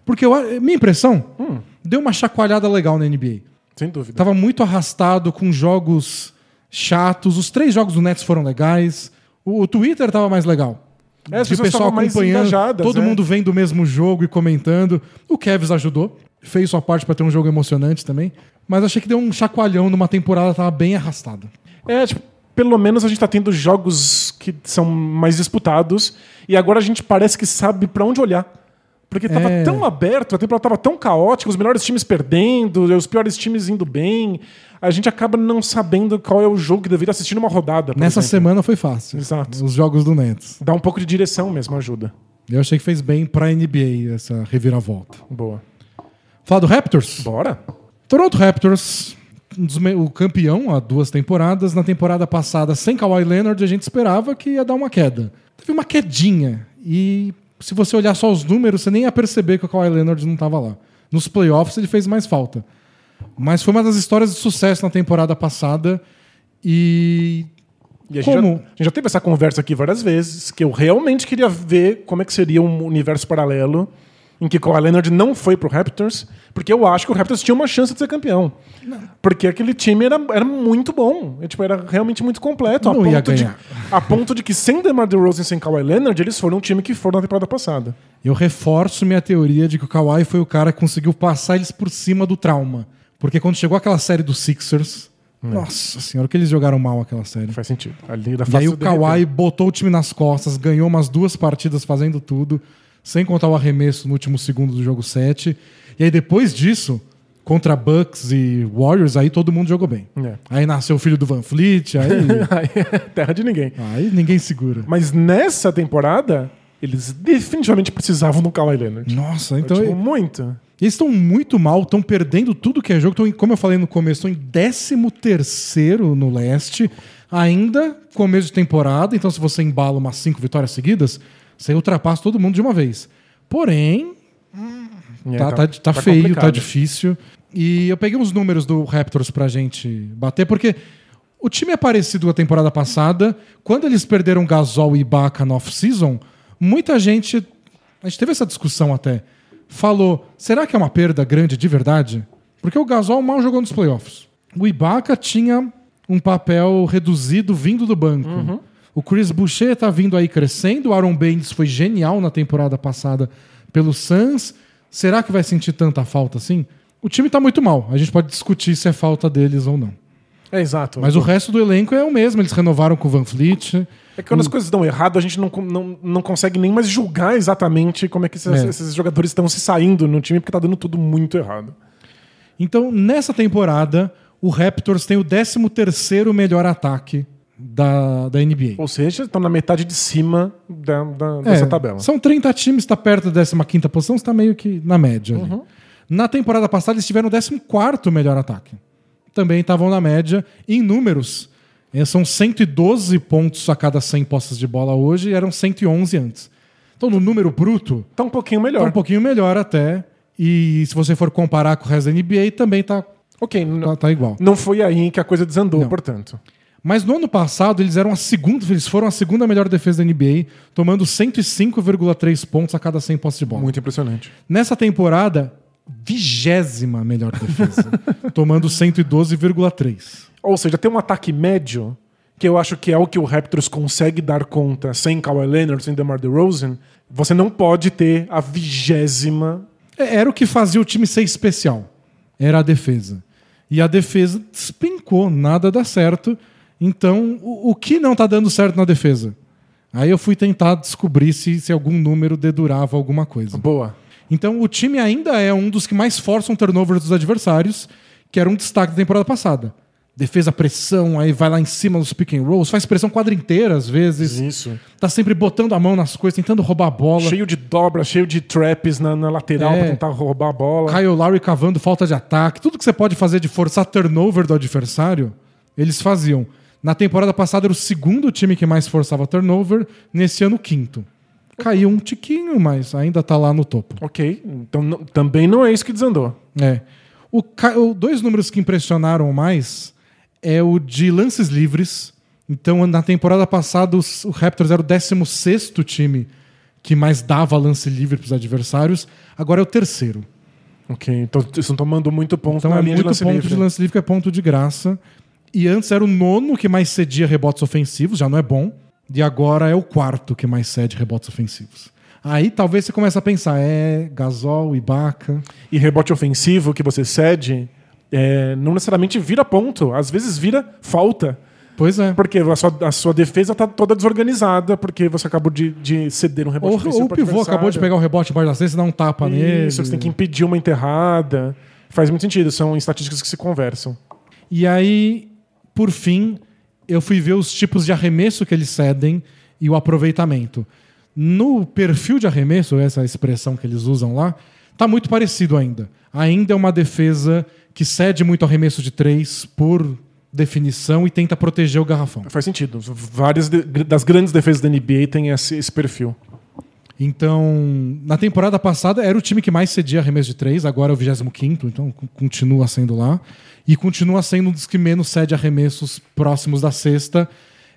Porque eu, minha impressão, hum. deu uma chacoalhada legal na NBA. Sem dúvida. Tava muito arrastado com jogos chatos. Os três jogos do Nets foram legais. O, o Twitter tava mais legal. É, as de pessoal acompanhando, todo né? mundo vendo o mesmo jogo e comentando. O Kevs ajudou, fez sua parte para ter um jogo emocionante também. Mas achei que deu um chacoalhão numa temporada que tava bem arrastada. É, tipo, pelo menos a gente tá tendo jogos que são mais disputados e agora a gente parece que sabe para onde olhar. Porque estava é. tão aberto, a temporada estava tão caótica, os melhores times perdendo, os piores times indo bem. A gente acaba não sabendo qual é o jogo que deveria assistir numa rodada. Nessa exemplo. semana foi fácil. Exato. Os jogos do Nets. Dá um pouco de direção mesmo, ajuda. Eu achei que fez bem pra NBA essa reviravolta. Boa. Falar do Raptors? Bora. Toronto Raptors, o campeão há duas temporadas. Na temporada passada, sem Kawhi Leonard, a gente esperava que ia dar uma queda. Teve uma quedinha. E se você olhar só os números, você nem ia perceber que o Kawhi Leonard não estava lá. Nos playoffs ele fez mais falta. Mas foi uma das histórias de sucesso na temporada passada. E. E a, gente como? Já, a gente já teve essa conversa aqui várias vezes, que eu realmente queria ver como é que seria um universo paralelo em que Kawhi Leonard não foi pro Raptors, porque eu acho que o Raptors tinha uma chance de ser campeão. Não. Porque aquele time era, era muito bom. É, tipo, era realmente muito completo. Não a, ponto de, a ponto de que sem DeMar DeRozan e sem Kawhi Leonard, eles foram um time que foram na temporada passada. Eu reforço minha teoria de que o Kawhi foi o cara que conseguiu passar eles por cima do trauma. Porque quando chegou aquela série dos Sixers, é. Nossa senhora, que eles jogaram mal aquela série. Faz sentido. Ali e aí o Kawhi botou o time nas costas, ganhou umas duas partidas fazendo tudo sem contar o arremesso no último segundo do jogo 7. E aí depois disso, contra Bucks e Warriors, aí todo mundo jogou bem. É. Aí nasceu o filho do Van Fleet, aí... É terra de ninguém. Aí ninguém segura. Mas nessa temporada, eles definitivamente precisavam do Kawhi Leonard. Nossa, então... Tipo, muito. Eles estão muito mal, estão perdendo tudo que é jogo. Tão, como eu falei no começo, estão em 13 terceiro no leste. Ainda começo de temporada, então se você embala umas cinco vitórias seguidas, você ultrapassa todo mundo de uma vez. Porém, é, tá, tá, tá, tá, feio, tá complicado. tá difícil. E eu peguei uns números do Raptors pra gente bater, porque o time é parecido com a temporada passada. Quando eles perderam Gasol e Ibaka no off-season, muita gente. A gente teve essa discussão até. Falou: será que é uma perda grande de verdade? Porque o Gasol mal jogou nos playoffs. O Ibaka tinha um papel reduzido vindo do banco. Uhum. O Chris Boucher está vindo aí crescendo. O Aaron Baines foi genial na temporada passada pelo Suns. Será que vai sentir tanta falta assim? O time tá muito mal. A gente pode discutir se é falta deles ou não. É exato. Mas o resto do elenco é o mesmo. Eles renovaram com o Van Fleet. É que quando as coisas dão errado, a gente não, não, não consegue nem mais julgar exatamente como é que esses, é. esses jogadores estão se saindo no time, porque tá dando tudo muito errado. Então, nessa temporada, o Raptors tem o 13 terceiro melhor ataque da, da NBA. Ou seja, estão na metade de cima da, da, dessa é, tabela. São 30 times, está perto da 15 posição, está meio que na média. Uhum. Na temporada passada, eles tiveram o 14 melhor ataque. Também estavam na média. Em números, são 112 pontos a cada 100 postas de bola hoje e eram 111 antes. Então, no número bruto. Está um pouquinho melhor. Está um pouquinho melhor até. E se você for comparar com o resto da NBA, também está. Ok, tá, tá, igual. Não foi aí que a coisa desandou, não. portanto. Mas no ano passado eles eram a segunda, eles foram a segunda melhor defesa da NBA, tomando 105,3 pontos a cada 100 postes de bola. Muito impressionante. Nessa temporada, vigésima melhor defesa, tomando 112,3. Ou seja, tem um ataque médio, que eu acho que é o que o Raptors consegue dar conta sem Kawhi Leonard, sem DeMar DeRozan. Você não pode ter a vigésima. É, era o que fazia o time ser especial. Era a defesa. E a defesa despencou, nada dá certo. Então, o, o que não está dando certo na defesa? Aí eu fui tentar descobrir se, se algum número dedurava alguma coisa. Boa. Então, o time ainda é um dos que mais forçam turnovers dos adversários, que era um destaque da temporada passada. Defesa pressão, aí vai lá em cima dos pick and rolls, faz pressão quadra inteira às vezes. Isso. Tá sempre botando a mão nas coisas, tentando roubar a bola. Cheio de dobra, cheio de traps na, na lateral é. pra tentar roubar a bola. Kyle Lowry cavando falta de ataque. Tudo que você pode fazer de forçar turnover do adversário, eles faziam. Na temporada passada era o segundo time que mais forçava turnover, nesse ano o quinto. Caiu um tiquinho, mas ainda está lá no topo. Ok, então também não é isso que desandou. É. O, o, dois números que impressionaram mais é o de lances livres. Então, na temporada passada, os, o Raptors era o 16 time que mais dava lance livre para os adversários. Agora é o terceiro. Ok, então estão tomando muito ponto então, na é linha muito de lance ponto livre. de lance livre que é ponto de graça. E antes era o nono que mais cedia rebotes ofensivos, já não é bom. E agora é o quarto que mais cede rebotes ofensivos. Aí talvez você comece a pensar, é Gasol, Ibaka. E rebote ofensivo que você cede é, não necessariamente vira ponto, às vezes vira falta. Pois é. Porque a sua, a sua defesa está toda desorganizada, porque você acabou de, de ceder um rebote ou. Ou o pivô acabou de pegar o rebote embaixo da cesta e dar um tapa Isso, nele. Isso, você tem que impedir uma enterrada. Faz muito sentido, são estatísticas que se conversam. E aí, por fim, eu fui ver os tipos de arremesso que eles cedem e o aproveitamento. No perfil de arremesso, essa expressão que eles usam lá, está muito parecido ainda. Ainda é uma defesa que cede muito arremesso de três por definição e tenta proteger o garrafão. Faz sentido. Várias de, das grandes defesas da NBA têm esse, esse, perfil. Então, na temporada passada era o time que mais cedia arremesso de três, agora é o 25, então continua sendo lá e continua sendo um dos que menos cede arremessos próximos da sexta.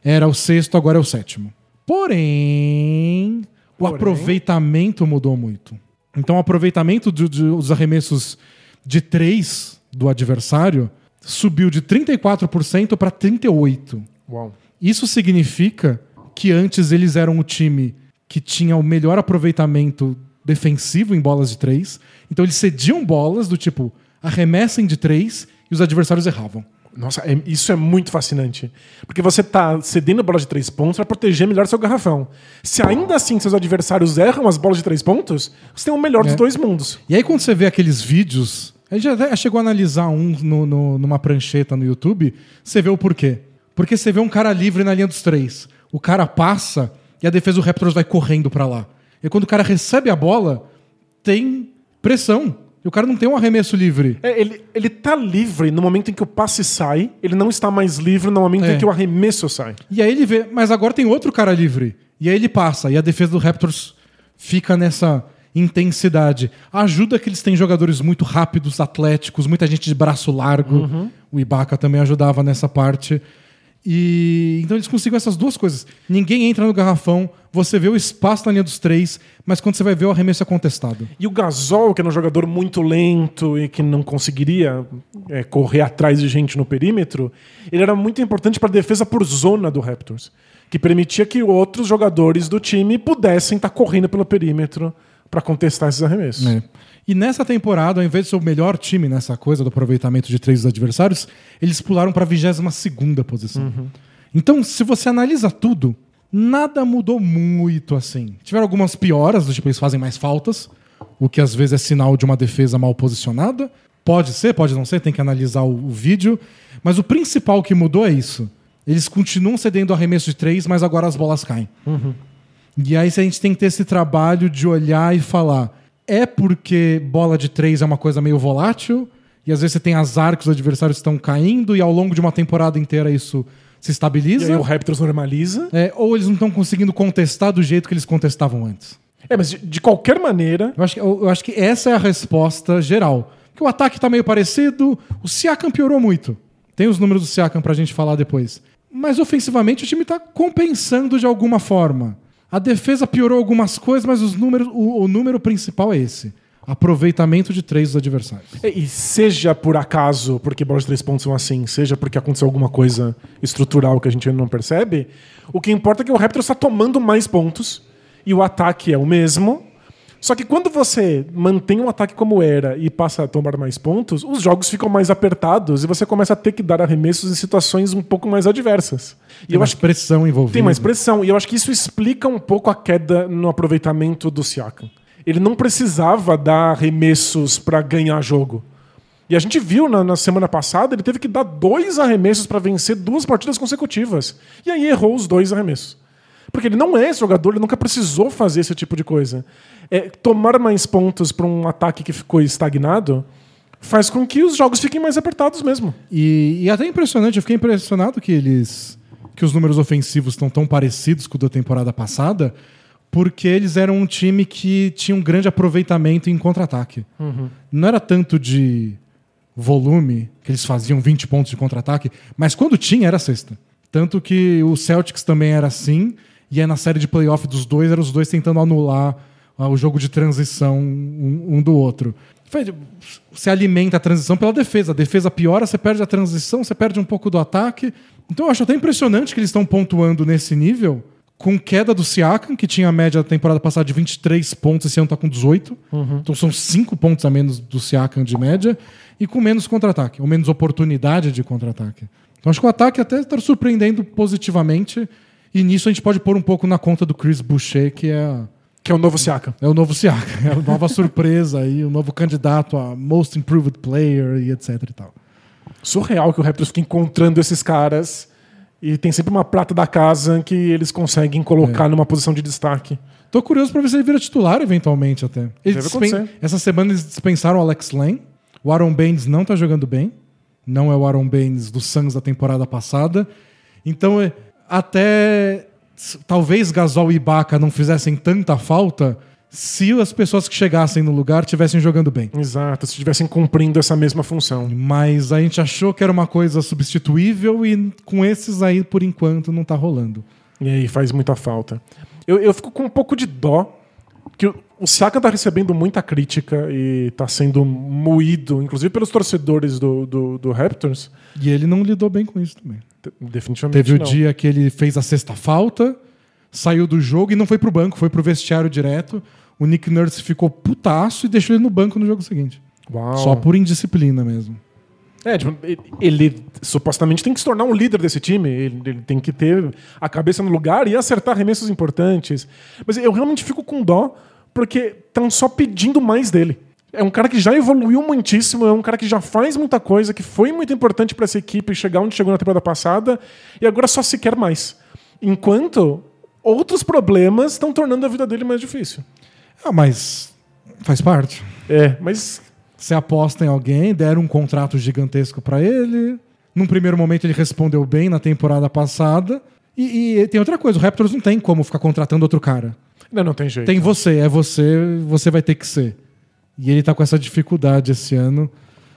Era o sexto, agora é o sétimo. Porém, o Porém... aproveitamento mudou muito. Então, o aproveitamento de, de, dos arremessos de três do adversário subiu de 34% para 38%. Uau. Isso significa que antes eles eram o time que tinha o melhor aproveitamento defensivo em bolas de três. Então, eles cediam bolas do tipo arremessem de três e os adversários erravam. Nossa, é, isso é muito fascinante. Porque você está cedendo a bola de três pontos para proteger melhor seu garrafão. Se ainda assim seus adversários erram as bolas de três pontos, você tem o melhor é. dos dois mundos. E aí, quando você vê aqueles vídeos. A gente já chegou a analisar um no, no, numa prancheta no YouTube. Você vê o porquê. Porque você vê um cara livre na linha dos três. O cara passa e a defesa do Raptors vai correndo para lá. E quando o cara recebe a bola, tem pressão. E o cara não tem um arremesso livre. É, ele, ele tá livre no momento em que o passe sai, ele não está mais livre no momento é. em que o arremesso sai. E aí ele vê, mas agora tem outro cara livre. E aí ele passa, e a defesa do Raptors fica nessa intensidade. Ajuda que eles têm jogadores muito rápidos, atléticos, muita gente de braço largo. Uhum. O Ibaka também ajudava nessa parte. E então eles conseguem essas duas coisas. Ninguém entra no garrafão, você vê o espaço na linha dos três, mas quando você vai ver o arremesso é contestado. E o Gasol, que era um jogador muito lento e que não conseguiria é, correr atrás de gente no perímetro, ele era muito importante para a defesa por zona do Raptors, que permitia que outros jogadores do time pudessem estar tá correndo pelo perímetro para contestar esses arremessos. É. E nessa temporada, ao invés de ser o melhor time nessa coisa do aproveitamento de três dos adversários, eles pularam para a 22 posição. Uhum. Então, se você analisa tudo, nada mudou muito assim. Tiveram algumas pioras, do tipo, eles fazem mais faltas, o que às vezes é sinal de uma defesa mal posicionada. Pode ser, pode não ser, tem que analisar o, o vídeo. Mas o principal que mudou é isso. Eles continuam cedendo arremesso de três, mas agora as bolas caem. Uhum. E aí a gente tem que ter esse trabalho de olhar e falar é porque bola de três é uma coisa meio volátil, e às vezes você tem azar que os adversários estão caindo, e ao longo de uma temporada inteira isso se estabiliza. E aí o Raptors normaliza. É, ou eles não estão conseguindo contestar do jeito que eles contestavam antes. É, mas de, de qualquer maneira. Eu acho, que, eu, eu acho, que essa é a resposta geral. Que o ataque está meio parecido, o Siakam piorou muito. Tem os números do Siakam pra gente falar depois. Mas ofensivamente o time está compensando de alguma forma. A defesa piorou algumas coisas, mas os números, o, o número principal é esse. Aproveitamento de três dos adversários. E seja por acaso, porque bolas de três pontos são assim, seja porque aconteceu alguma coisa estrutural que a gente ainda não percebe, o que importa é que o Raptor está tomando mais pontos e o ataque é o mesmo, só que quando você mantém um ataque como era e passa a tomar mais pontos, os jogos ficam mais apertados e você começa a ter que dar arremessos em situações um pouco mais adversas. E tem mais acho pressão envolvida. Tem mais pressão. E eu acho que isso explica um pouco a queda no aproveitamento do Siakam. Ele não precisava dar arremessos para ganhar jogo. E a gente viu na, na, semana passada, ele teve que dar dois arremessos para vencer duas partidas consecutivas. E aí errou os dois arremessos. Porque ele não é esse jogador, ele nunca precisou fazer esse tipo de coisa. É, tomar mais pontos para um ataque que ficou estagnado faz com que os jogos fiquem mais apertados mesmo. E, e até impressionante, eu fiquei impressionado que eles. que os números ofensivos estão tão parecidos com o da temporada passada, porque eles eram um time que tinha um grande aproveitamento em contra-ataque. Uhum. Não era tanto de volume, que eles faziam 20 pontos de contra-ataque, mas quando tinha era sexta. Tanto que o Celtics também era assim, e aí na série de playoff dos dois, eram os dois tentando anular uh, o jogo de transição um, um do outro. Você alimenta a transição pela defesa. A defesa piora, você perde a transição, você perde um pouco do ataque. Então eu acho até impressionante que eles estão pontuando nesse nível, com queda do Siakam, que tinha a média da temporada passada de 23 pontos, esse ano está com 18. Uhum. Então são 5 pontos a menos do Siakam de média, e com menos contra-ataque, ou menos oportunidade de contra-ataque. Então acho que o ataque até está surpreendendo positivamente. E nisso a gente pode pôr um pouco na conta do Chris Boucher, que é. Que é o novo Siaka. É o novo Siaka. É a nova surpresa aí, o novo candidato a Most Improved Player e etc e tal. Surreal que o Raptors fica encontrando esses caras e tem sempre uma prata da casa que eles conseguem colocar é. numa posição de destaque. Tô curioso para ver se ele vira titular eventualmente até. Dispen... Essa semana eles dispensaram o Alex Lane. O Aaron Baines não tá jogando bem. Não é o Aaron Baines do Suns da temporada passada. Então, é, até talvez Gasol e Ibaka não fizessem tanta falta se as pessoas que chegassem no lugar estivessem jogando bem. Exato, se estivessem cumprindo essa mesma função. Mas a gente achou que era uma coisa substituível e com esses aí, por enquanto, não tá rolando. E aí faz muita falta. Eu, eu fico com um pouco de dó que o Siakam está recebendo muita crítica e está sendo moído, inclusive pelos torcedores do, do, do, Raptors. E ele não lidou bem com isso também. Definitivamente Teve não. o dia que ele fez a sexta falta, saiu do jogo e não foi pro banco, foi pro vestiário direto. O Nick Nurse ficou putaço e deixou ele no banco no jogo seguinte. Uau. Só por indisciplina mesmo. É, tipo, ele, ele, supostamente tem que se tornar um líder desse time. Ele, ele, tem que ter a cabeça no lugar e acertar arremessos importantes. Mas eu realmente fico com dó porque estão só pedindo mais dele. É um cara que já evoluiu muitíssimo, é um cara que já faz muita coisa, que foi muito importante para essa equipe chegar onde chegou na temporada passada, e agora só se quer mais. Enquanto outros problemas estão tornando a vida dele mais difícil. Ah, mas faz parte. É, mas. Você aposta em alguém, deram um contrato gigantesco para ele. Num primeiro momento ele respondeu bem na temporada passada. E, e, tem outra coisa, o Raptors não tem como ficar contratando outro cara. Não, não tem jeito. Tem você, é você, você vai ter que ser. E ele tá com essa dificuldade esse ano.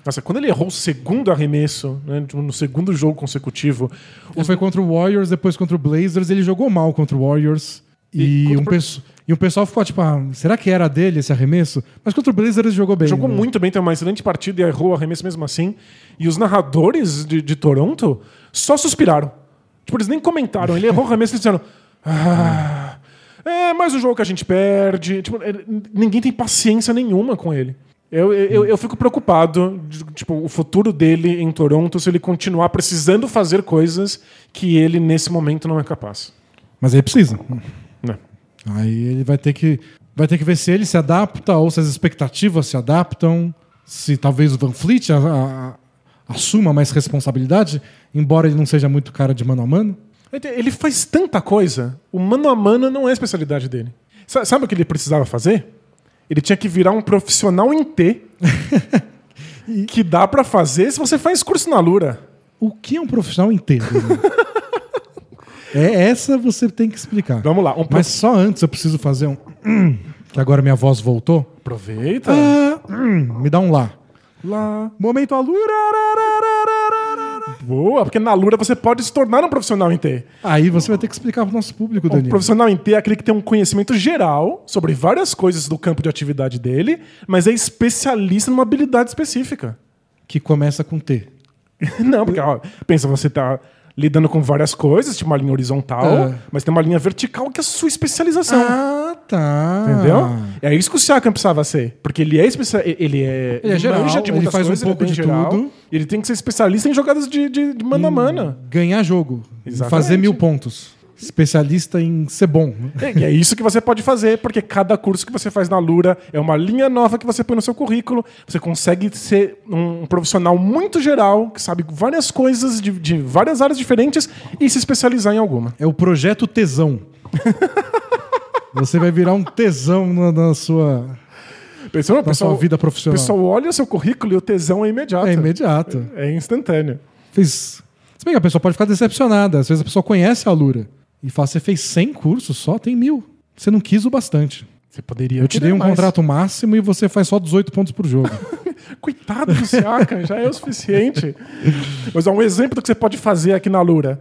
Nossa, quando ele errou o segundo arremesso, né, tipo, no segundo jogo consecutivo. Os... Foi contra o Warriors, depois contra o Blazers. Ele jogou mal contra o Warriors. E, e um, e um pessoal ficou tipo, ah, será que era dele esse arremesso? Mas contra o Blazers ele jogou bem. Jogou né? muito bem, tem uma excelente partida e errou o arremesso mesmo assim. E os narradores de, de Toronto só suspiraram. Tipo, eles nem comentaram. Ele errou o arremesso e disseram. Ah, é mais um jogo que a gente perde. Tipo, ninguém tem paciência nenhuma com ele. Eu, eu, eu fico preocupado, tipo, o futuro dele em Toronto se ele continuar precisando fazer coisas que ele nesse momento não é capaz. Mas ele precisa. Não. Aí ele vai ter que vai ter que ver se ele se adapta ou se as expectativas se adaptam, se talvez o Van Fleet a, a, assuma mais responsabilidade, embora ele não seja muito cara de mano a mano. Ele faz tanta coisa, o mano a mano não é a especialidade dele. Sabe o que ele precisava fazer? Ele tinha que virar um profissional em T. que dá para fazer se você faz curso na Lura. O que é um profissional em T? é essa você tem que explicar. Vamos lá. Um Mas só antes eu preciso fazer um. Que agora minha voz voltou. Aproveita. Ah, me dá um lá. Lá. Momento Alura. Boa, porque na Lura você pode se tornar um profissional em T. Aí você vai ter que explicar para o nosso público, Daniel. Um profissional em T é aquele que tem um conhecimento geral sobre várias coisas do campo de atividade dele, mas é especialista numa habilidade específica. Que começa com T. Não, porque ó, pensa, você tá lidando com várias coisas, tipo uma linha horizontal, é. mas tem uma linha vertical que é a sua especialização. Ah, tá. Entendeu? É isso que o Siakam precisava ser. Porque ele é especial, ele é, ele é geral, ele faz coisas, um pouco de geral, tudo. Ele tem que ser especialista em jogadas de, de, de mano a mano. Ganhar jogo. Exatamente. Fazer mil pontos especialista em ser bom. E é isso que você pode fazer, porque cada curso que você faz na Lura é uma linha nova que você põe no seu currículo. Você consegue ser um profissional muito geral, que sabe várias coisas de, de várias áreas diferentes e se especializar em alguma. É o projeto tesão. você vai virar um tesão na, na sua. Pensou, na pessoal, sua vida profissional. O pessoal olha o seu currículo e o tesão é imediato. É imediato. É, é instantâneo. Fiz. Se bem que a pessoa pode ficar decepcionada. Às vezes a pessoa conhece a Lura e fala: você fez 100 cursos só, tem mil. Você não quis o bastante. Você poderia. Eu te dei um mais. contrato máximo e você faz só 18 pontos por jogo. Coitado do Siaka, já é o suficiente. Mas é um exemplo do que você pode fazer aqui na Lura.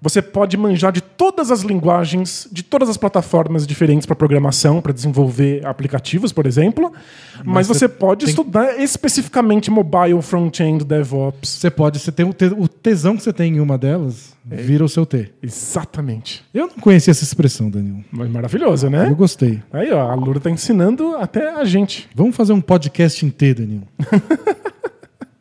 Você pode manjar de todas as linguagens, de todas as plataformas diferentes para programação, para desenvolver aplicativos, por exemplo. Mas, mas você pode estudar especificamente mobile, front-end, DevOps. Você pode, você tem o tesão que você tem em uma delas, é. vira o seu T. Exatamente. Eu não conhecia essa expressão, Daniel. Mas maravilhoso, né? Eu gostei. Aí, ó, a Lura tá ensinando até a gente. Vamos fazer um podcast em T, Daniel.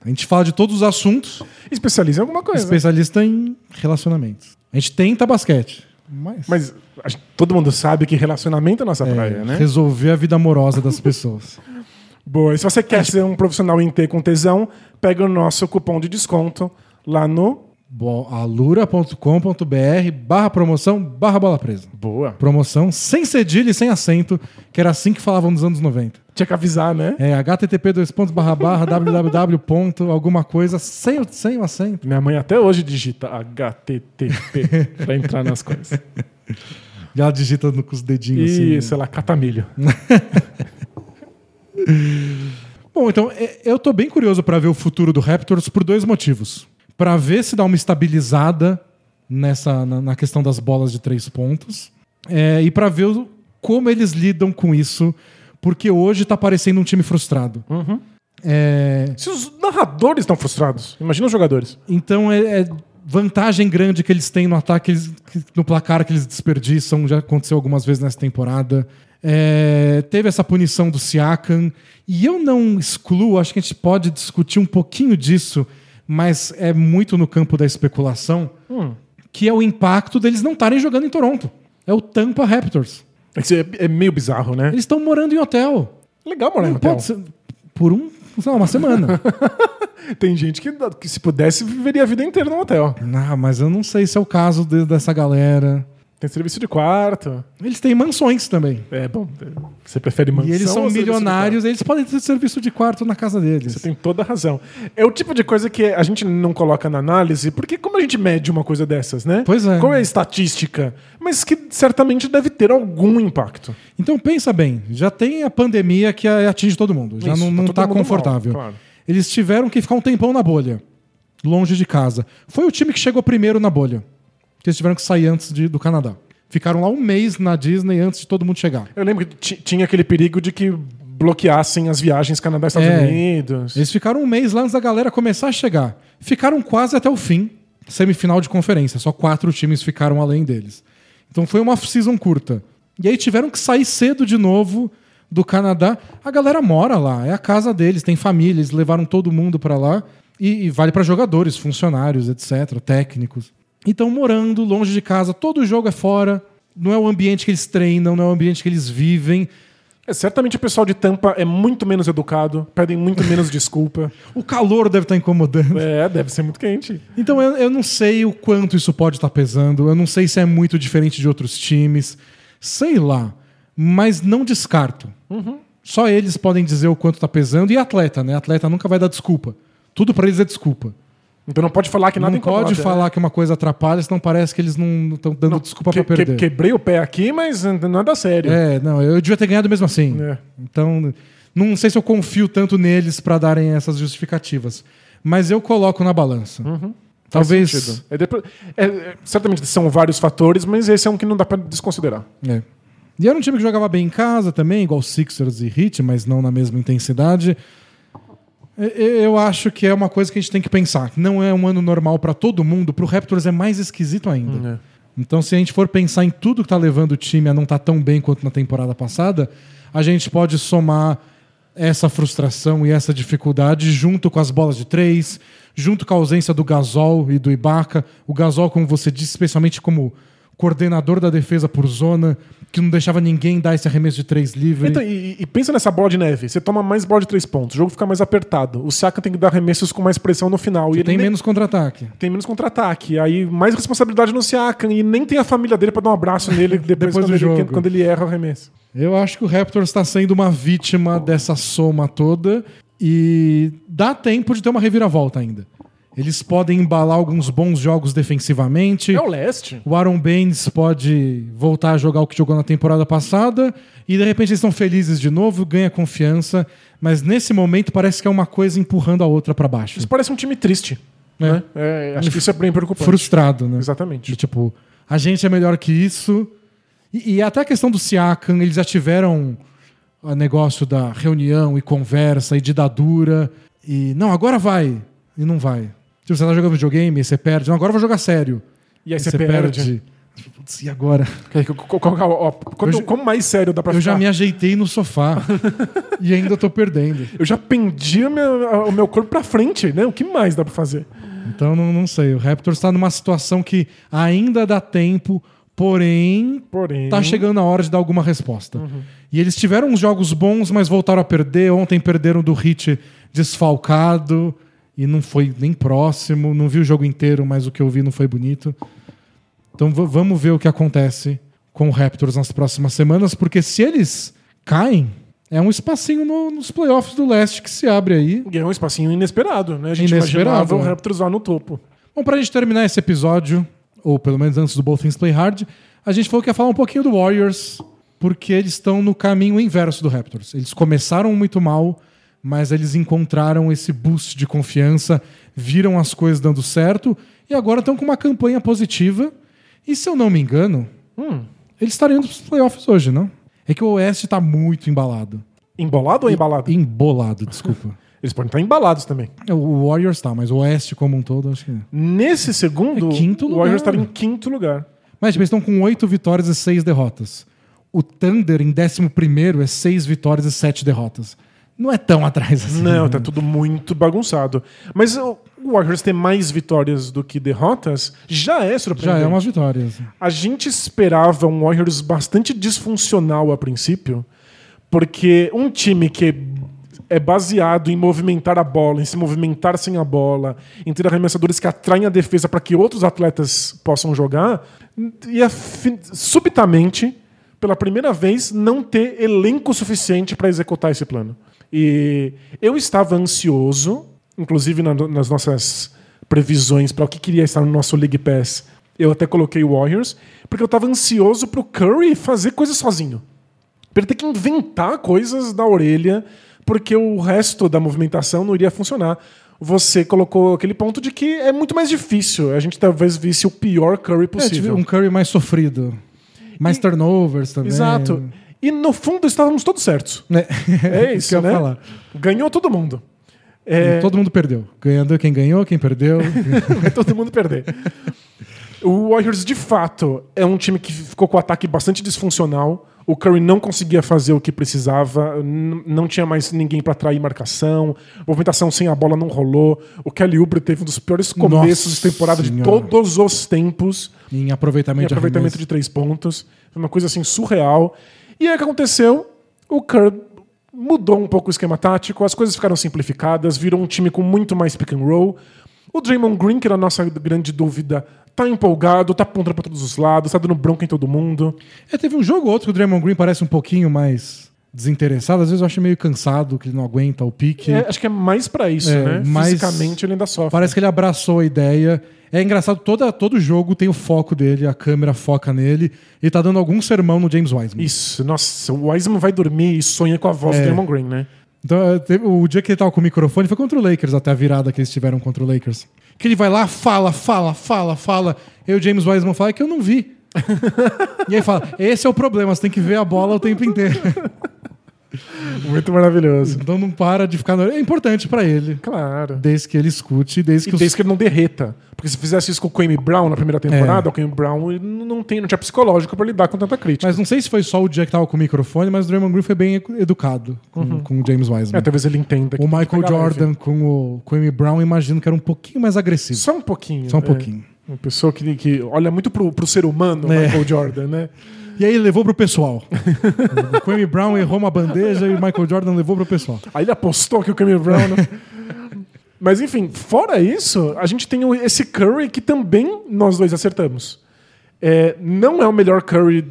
A gente fala de todos os assuntos. Especializa em alguma coisa. Especialista em relacionamentos. A gente tenta basquete. Mas, mas todo mundo sabe que relacionamento é nossa é, praia, né? Resolver a vida amorosa das pessoas. Boa. E se você quer ser um profissional em T com tesão, pega o nosso cupom de desconto lá no alura.com.br barra promoção barra bola presa. Boa. Promoção sem cedilha e sem acento, que era assim que falavam nos anos 90. Tinha que avisar, né? É, http dois pontos barra barra www ponto alguma coisa sem, sem o acento. Minha mãe até hoje digita http pra entrar nas coisas. E ela digita com os dedinhos Isso, assim. Isso, ela cata milho. Bom, então é, eu tô bem curioso para ver o futuro do Raptors por dois motivos para ver se dá uma estabilizada nessa na, na questão das bolas de três pontos é, e para ver o, como eles lidam com isso, porque hoje está parecendo um time frustrado. Uhum. É... Se os narradores estão frustrados, imagina os jogadores. Então é, é, vantagem grande que eles têm no ataque, eles, no placar que eles desperdiçam, já aconteceu algumas vezes nessa temporada. É, teve essa punição do Siakam, e eu não excluo, acho que a gente pode discutir um pouquinho disso mas é muito no campo da especulação, hum. que é o impacto deles não estarem jogando em Toronto. É o Tampa Raptors. É, é meio bizarro, né? Eles estão morando em hotel. Legal morar em hotel. Ser, por um, sei lá, uma semana. Tem gente que, que, se pudesse, viveria a vida inteira no hotel. Ah, mas eu não sei se é o caso de, dessa galera. Tem serviço de quarto. Eles têm mansões também. É, bom. Você prefere mansão? E eles são milionários, eles podem ter serviço de quarto na casa deles. Você tem toda a razão. É o tipo de coisa que a gente não coloca na análise, porque como a gente mede uma coisa dessas, né? Pois é. Qual é a estatística? Mas que certamente deve ter algum impacto. Então pensa bem, já tem a pandemia que atinge todo mundo. Já Isso, não, não tá, tá confortável. Mal, claro. Eles tiveram que ficar um tempão na bolha, longe de casa. Foi o time que chegou primeiro na bolha que eles tiveram que sair antes de, do Canadá. Ficaram lá um mês na Disney antes de todo mundo chegar. Eu lembro que tinha aquele perigo de que bloqueassem as viagens Canadá e Estados é, Unidos. Eles ficaram um mês lá antes da galera começar a chegar. Ficaram quase até o fim, semifinal de conferência. Só quatro times ficaram além deles. Então foi uma season curta. E aí tiveram que sair cedo de novo do Canadá. A galera mora lá, é a casa deles, tem família, eles levaram todo mundo para lá. E, e vale para jogadores, funcionários, etc., técnicos. Então, morando longe de casa, todo jogo é fora, não é o ambiente que eles treinam, não é o ambiente que eles vivem. É, certamente o pessoal de Tampa é muito menos educado, pedem muito menos desculpa. O calor deve estar incomodando. É, deve ser muito quente. Então eu, eu não sei o quanto isso pode estar pesando, eu não sei se é muito diferente de outros times. Sei lá. Mas não descarto. Uhum. Só eles podem dizer o quanto está pesando. E atleta, né? Atleta nunca vai dar desculpa. Tudo para eles é desculpa. Então não pode falar que nada Não pode incomoda, falar que uma coisa atrapalha, senão parece que eles não estão dando Não, desculpa que- para que- perder. quebrei o pé aqui, mas nada sério. É, não, eu devia ter ganhado mesmo assim. É. Então, não sei se eu confio tanto neles para darem essas justificativas. Mas eu coloco na balança. Faz Talvez. sentido. É depois- é- é- certamente são vários fatores, mas esse é um que não dá pra desconsiderar. É. E era um time que jogava bem em casa também, igual Sixers e Heat, mas não na mesma intensidade. Eu acho que é uma coisa que a gente tem que pensar. Não é um ano normal para todo mundo, pro Raptors é mais esquisito ainda. Então, se a gente for pensar em tudo que tá levando o time a não estar tão bem quanto na temporada passada, a gente pode somar essa frustração e essa dificuldade junto com as bolas de três, junto com a ausência do Gasol e do Ibaka. O Gasol, como você disse, especialmente como coordenador da defesa por zona, que não deixava ninguém dar esse arremesso de três livre. Então, e, e pensa nessa bola de neve. Você toma mais bola de três pontos, o jogo fica mais apertado. O Siakam tem que dar arremessos com mais pressão no final. e tem nem- menos contra-ataque. tem menos contra-ataque. Aí mais responsabilidade no Siakam. E nem tem a família dele pra dar um abraço nele depois, Depois do ele, jogo. quando ele erra o arremesso. Eu acho que o Raptors está sendo uma vítima dessa soma toda e dá tempo de ter uma reviravolta ainda. Eles podem embalar alguns bons jogos defensivamente. É o leste. O Aaron Baines pode voltar a jogar o que jogou na temporada passada e de repente eles estão felizes de novo, ganha confiança, mas nesse momento parece que é uma coisa empurrando a outra para baixo. Isso parece um time triste. É. né? É, acho que isso é bem preocupante. Frustrado, né? Exatamente. De, tipo, a gente é melhor que isso. E, e até a questão do Siakam, eles já tiveram o negócio da reunião e conversa e de. E não, agora vai. E não vai. Tipo, você tá jogando videogame, você perde. Não, agora eu vou jogar sério. E aí você perde. Tipo, Putz, E agora? Eu já- como mais sério dá pra Eu ficar? já me ajeitei no sofá e ainda tô perdendo. Eu já pendi o meu, o meu corpo pra frente, né? O que mais dá pra fazer? Então não, não sei. O Raptors tá numa situação que ainda dá tempo, porém Porém. tá chegando a hora de dar alguma resposta. E eles tiveram uns jogos bons, mas voltaram a perder. Ontem perderam do Hit desfalcado e não foi nem próximo. Não vi o jogo inteiro, mas o que eu vi não foi bonito. Então vamos ver o que acontece com o Raptors nas próximas semanas, porque se eles caem, é um espacinho no- nos playoffs do leste que se abre aí. E é um espacinho inesperado, né? A gente Inesperado, imaginava o? Raptors lá no topo. Bom, pra gente terminar esse episódio, ou pelo menos antes do Both Things Play Hard, a gente falou que ia falar um pouquinho do Warriors, porque eles estão no caminho inverso do Raptors. Eles começaram muito mal, mas eles encontraram esse boost de confiança, viram as coisas dando certo e agora estão com uma campanha positiva. E se eu não me engano, eles estariam indo pros playoffs hoje, não? É que o Oeste tá muito embalado. Embolado ou embalado? Embolado, desculpa. Eles podem estar embalados também. o Warriors tá, mas o Oeste como um todo, acho que. Nesse segundo, É quinto o lugar. Warriors estaria em quinto lugar. Mas tipo, eles estão com oito vitórias e seis derrotas. O Thunder, em décimo primeiro, é seis vitórias e sete derrotas. Não é tão atrás assim. Não, né? tá tudo muito bagunçado. Mas o Warriors ter mais vitórias do que derrotas já é surpreendente. Já é umas vitórias. A gente esperava um Warriors bastante disfuncional a princípio, porque um time que é baseado em movimentar a bola, em se movimentar sem a bola, em ter arremessadores que atraem a defesa para que outros atletas possam jogar, ia subitamente, pela primeira vez, não ter elenco suficiente para executar esse plano. E eu estava ansioso, inclusive na- nas nossas previsões para o que queria estar no nosso League Pass. Eu até coloquei o Warriors, porque eu estava ansioso para o Curry fazer coisas sozinho. Pra ele ter que inventar coisas da orelha, porque o resto da movimentação não iria funcionar. Você colocou aquele ponto de que é muito mais difícil. A gente talvez visse o pior Curry É, possível. um Curry mais sofrido. Mais turnovers também. Exato. E no fundo estávamos todos certos. É, É isso, que né? falar. Ganhou todo mundo. É, Todo mundo perdeu. Ganhando quem ganhou, quem perdeu. vai todo mundo perder. O Warriors, de fato, é um time que ficou com o ataque bastante disfuncional. O Curry não conseguia fazer o que precisava, não tinha mais ninguém para atrair marcação, movimentação sem a bola não rolou. O Kelly Oubre teve um dos piores começos Nossa de temporada senhora. de todos os tempos. Em aproveitamento, em aproveitamento de três pontos. Foi uma coisa assim surreal. E aí o que aconteceu? O Curry mudou um pouco o esquema tático, as coisas ficaram simplificadas, virou um time com muito mais pick and roll. O Draymond Green, que era a nossa grande dúvida, tá empolgado, tá apontando pra todos os lados, tá dando bronca em todo mundo. É, teve um jogo ou outro que o Draymond Green parece um pouquinho mais desinteressado. Às vezes eu acho meio cansado, que ele não aguenta o pique. É, acho que é mais para isso, é, né? Fisicamente ele ainda sofre. Parece que ele abraçou a ideia. É engraçado, toda, todo jogo tem o foco dele, a câmera foca nele. E tá dando algum sermão no James Wiseman. Isso, nossa, o Wiseman vai dormir e sonha com a voz é. do Draymond Green, né? Então, o dia que ele tava com o microfone foi contra o Lakers, até a virada que eles tiveram contra o Lakers. Que ele vai lá, fala, fala, fala, fala. E o James Wiseman fala que eu não vi. e aí fala: esse é o problema, você tem que ver a bola o tempo inteiro. Muito maravilhoso. Então não para de ficar. É importante para ele. Claro. Desde que ele escute, desde que. E desde que ele não derreta. Porque se fizesse isso com o Kwame Brown na primeira temporada, é. o Kwame Brown não, tem, não tinha psicológico para lidar com tanta crítica. Mas não sei se foi só o dia que tava com o microfone, mas o Draymond Green foi bem educado com, uhum. com o James Wiseman. É, talvez ele entenda. O Michael Jordan leve. com o Kwame Brown, imagino que era um pouquinho mais agressivo. Só um pouquinho. Só um é. pouquinho. Uma pessoa que, que olha muito pro, pro ser humano, é. Michael Jordan, né? E aí levou pro pessoal. o Kwame Brown errou uma bandeja e o Michael Jordan levou pro pessoal. Aí ele apostou que o Kwame Brown. Né? Mas enfim, fora isso, a gente tem esse Curry que também nós dois acertamos. É, não é o melhor Curry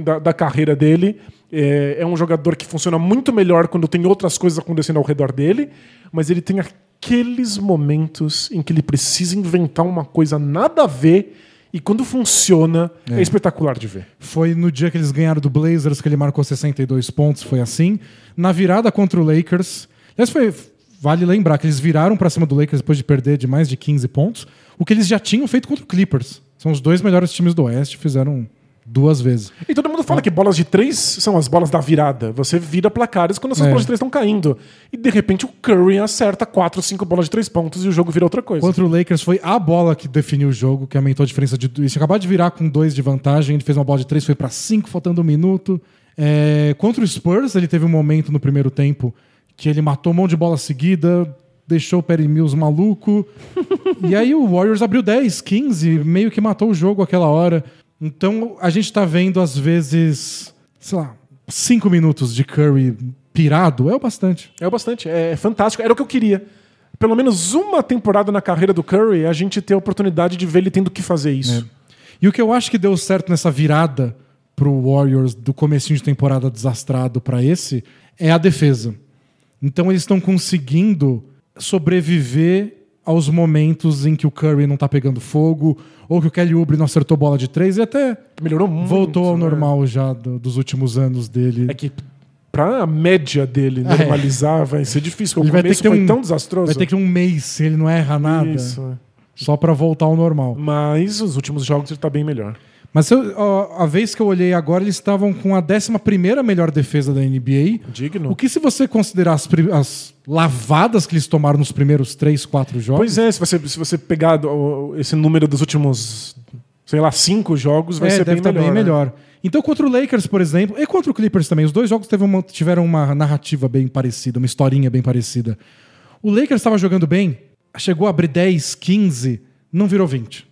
da, da carreira dele. É, é, um jogador que funciona muito melhor quando tem outras coisas acontecendo ao redor dele, mas ele tem aqueles momentos em que ele precisa inventar uma coisa nada a ver e quando funciona, é. é. espetacular de ver. Foi no dia que eles ganharam do Blazers que ele marcou 62 pontos, foi assim. Na virada contra o Lakers. Aliás, foi, vale lembrar que eles viraram para cima do Lakers depois de perder de mais de 15 pontos, o que eles já tinham feito contra o Clippers. São os dois melhores times do Oeste, fizeram duas vezes. E todo mundo fala é. que bolas de três são as bolas da virada. Você vira placares quando essas é. bolas de três estão caindo. E de repente o Curry acerta quatro, cinco bolas de três pontos e o jogo vira outra coisa. Contra o Lakers foi a bola que definiu o jogo, que aumentou a diferença de. Ele acabou de virar com dois de vantagem, ele fez uma bola de três, foi para cinco, faltando um minuto. É... Contra o Spurs, ele teve um momento no primeiro tempo que ele matou um monte de bola seguida, deixou o Perry Mills maluco. e aí o Warriors abriu 10, 15, meio que matou o jogo aquela hora. Então a gente tá vendo, às vezes, sei lá, cinco minutos de Curry pirado é o bastante. É o bastante, é fantástico. Era o que eu queria. Pelo menos uma temporada na carreira do Curry, a gente ter a oportunidade de ver ele tendo que fazer isso. É. E o que eu acho que deu certo nessa virada pro Warriors do comecinho de temporada desastrado para esse é a defesa. Então eles estão conseguindo sobreviver aos momentos em que o Curry não tá pegando fogo, ou que o Kelly Oubre não acertou bola de três, e até melhorou muito, voltou ao né? normal já do, dos últimos anos dele. É que pra média dele é. normalizar é. vai ser difícil. Ele o vai ter que ter foi um, tão desastroso. Vai ter que ter um mês se ele não erra nada. Isso. É. Só para voltar ao normal. Mas os últimos jogos ele tá bem melhor. Mas eu, a, a vez que eu olhei agora, eles estavam com a 11 melhor defesa da NBA. Digno. O que, se você considerar as, as, lavadas que eles tomaram nos primeiros 3, 4 jogos. Pois é, se você, se você pegar esse número dos últimos, sei lá, 5 jogos, vai é, ser deve bem, melhor, bem né? melhor. Então, contra o Lakers, por exemplo, e contra o Clippers também, os dois jogos uma, tiveram uma narrativa bem parecida, uma historinha bem parecida. O Lakers estava jogando bem, chegou a abrir 10, 15, não virou 20.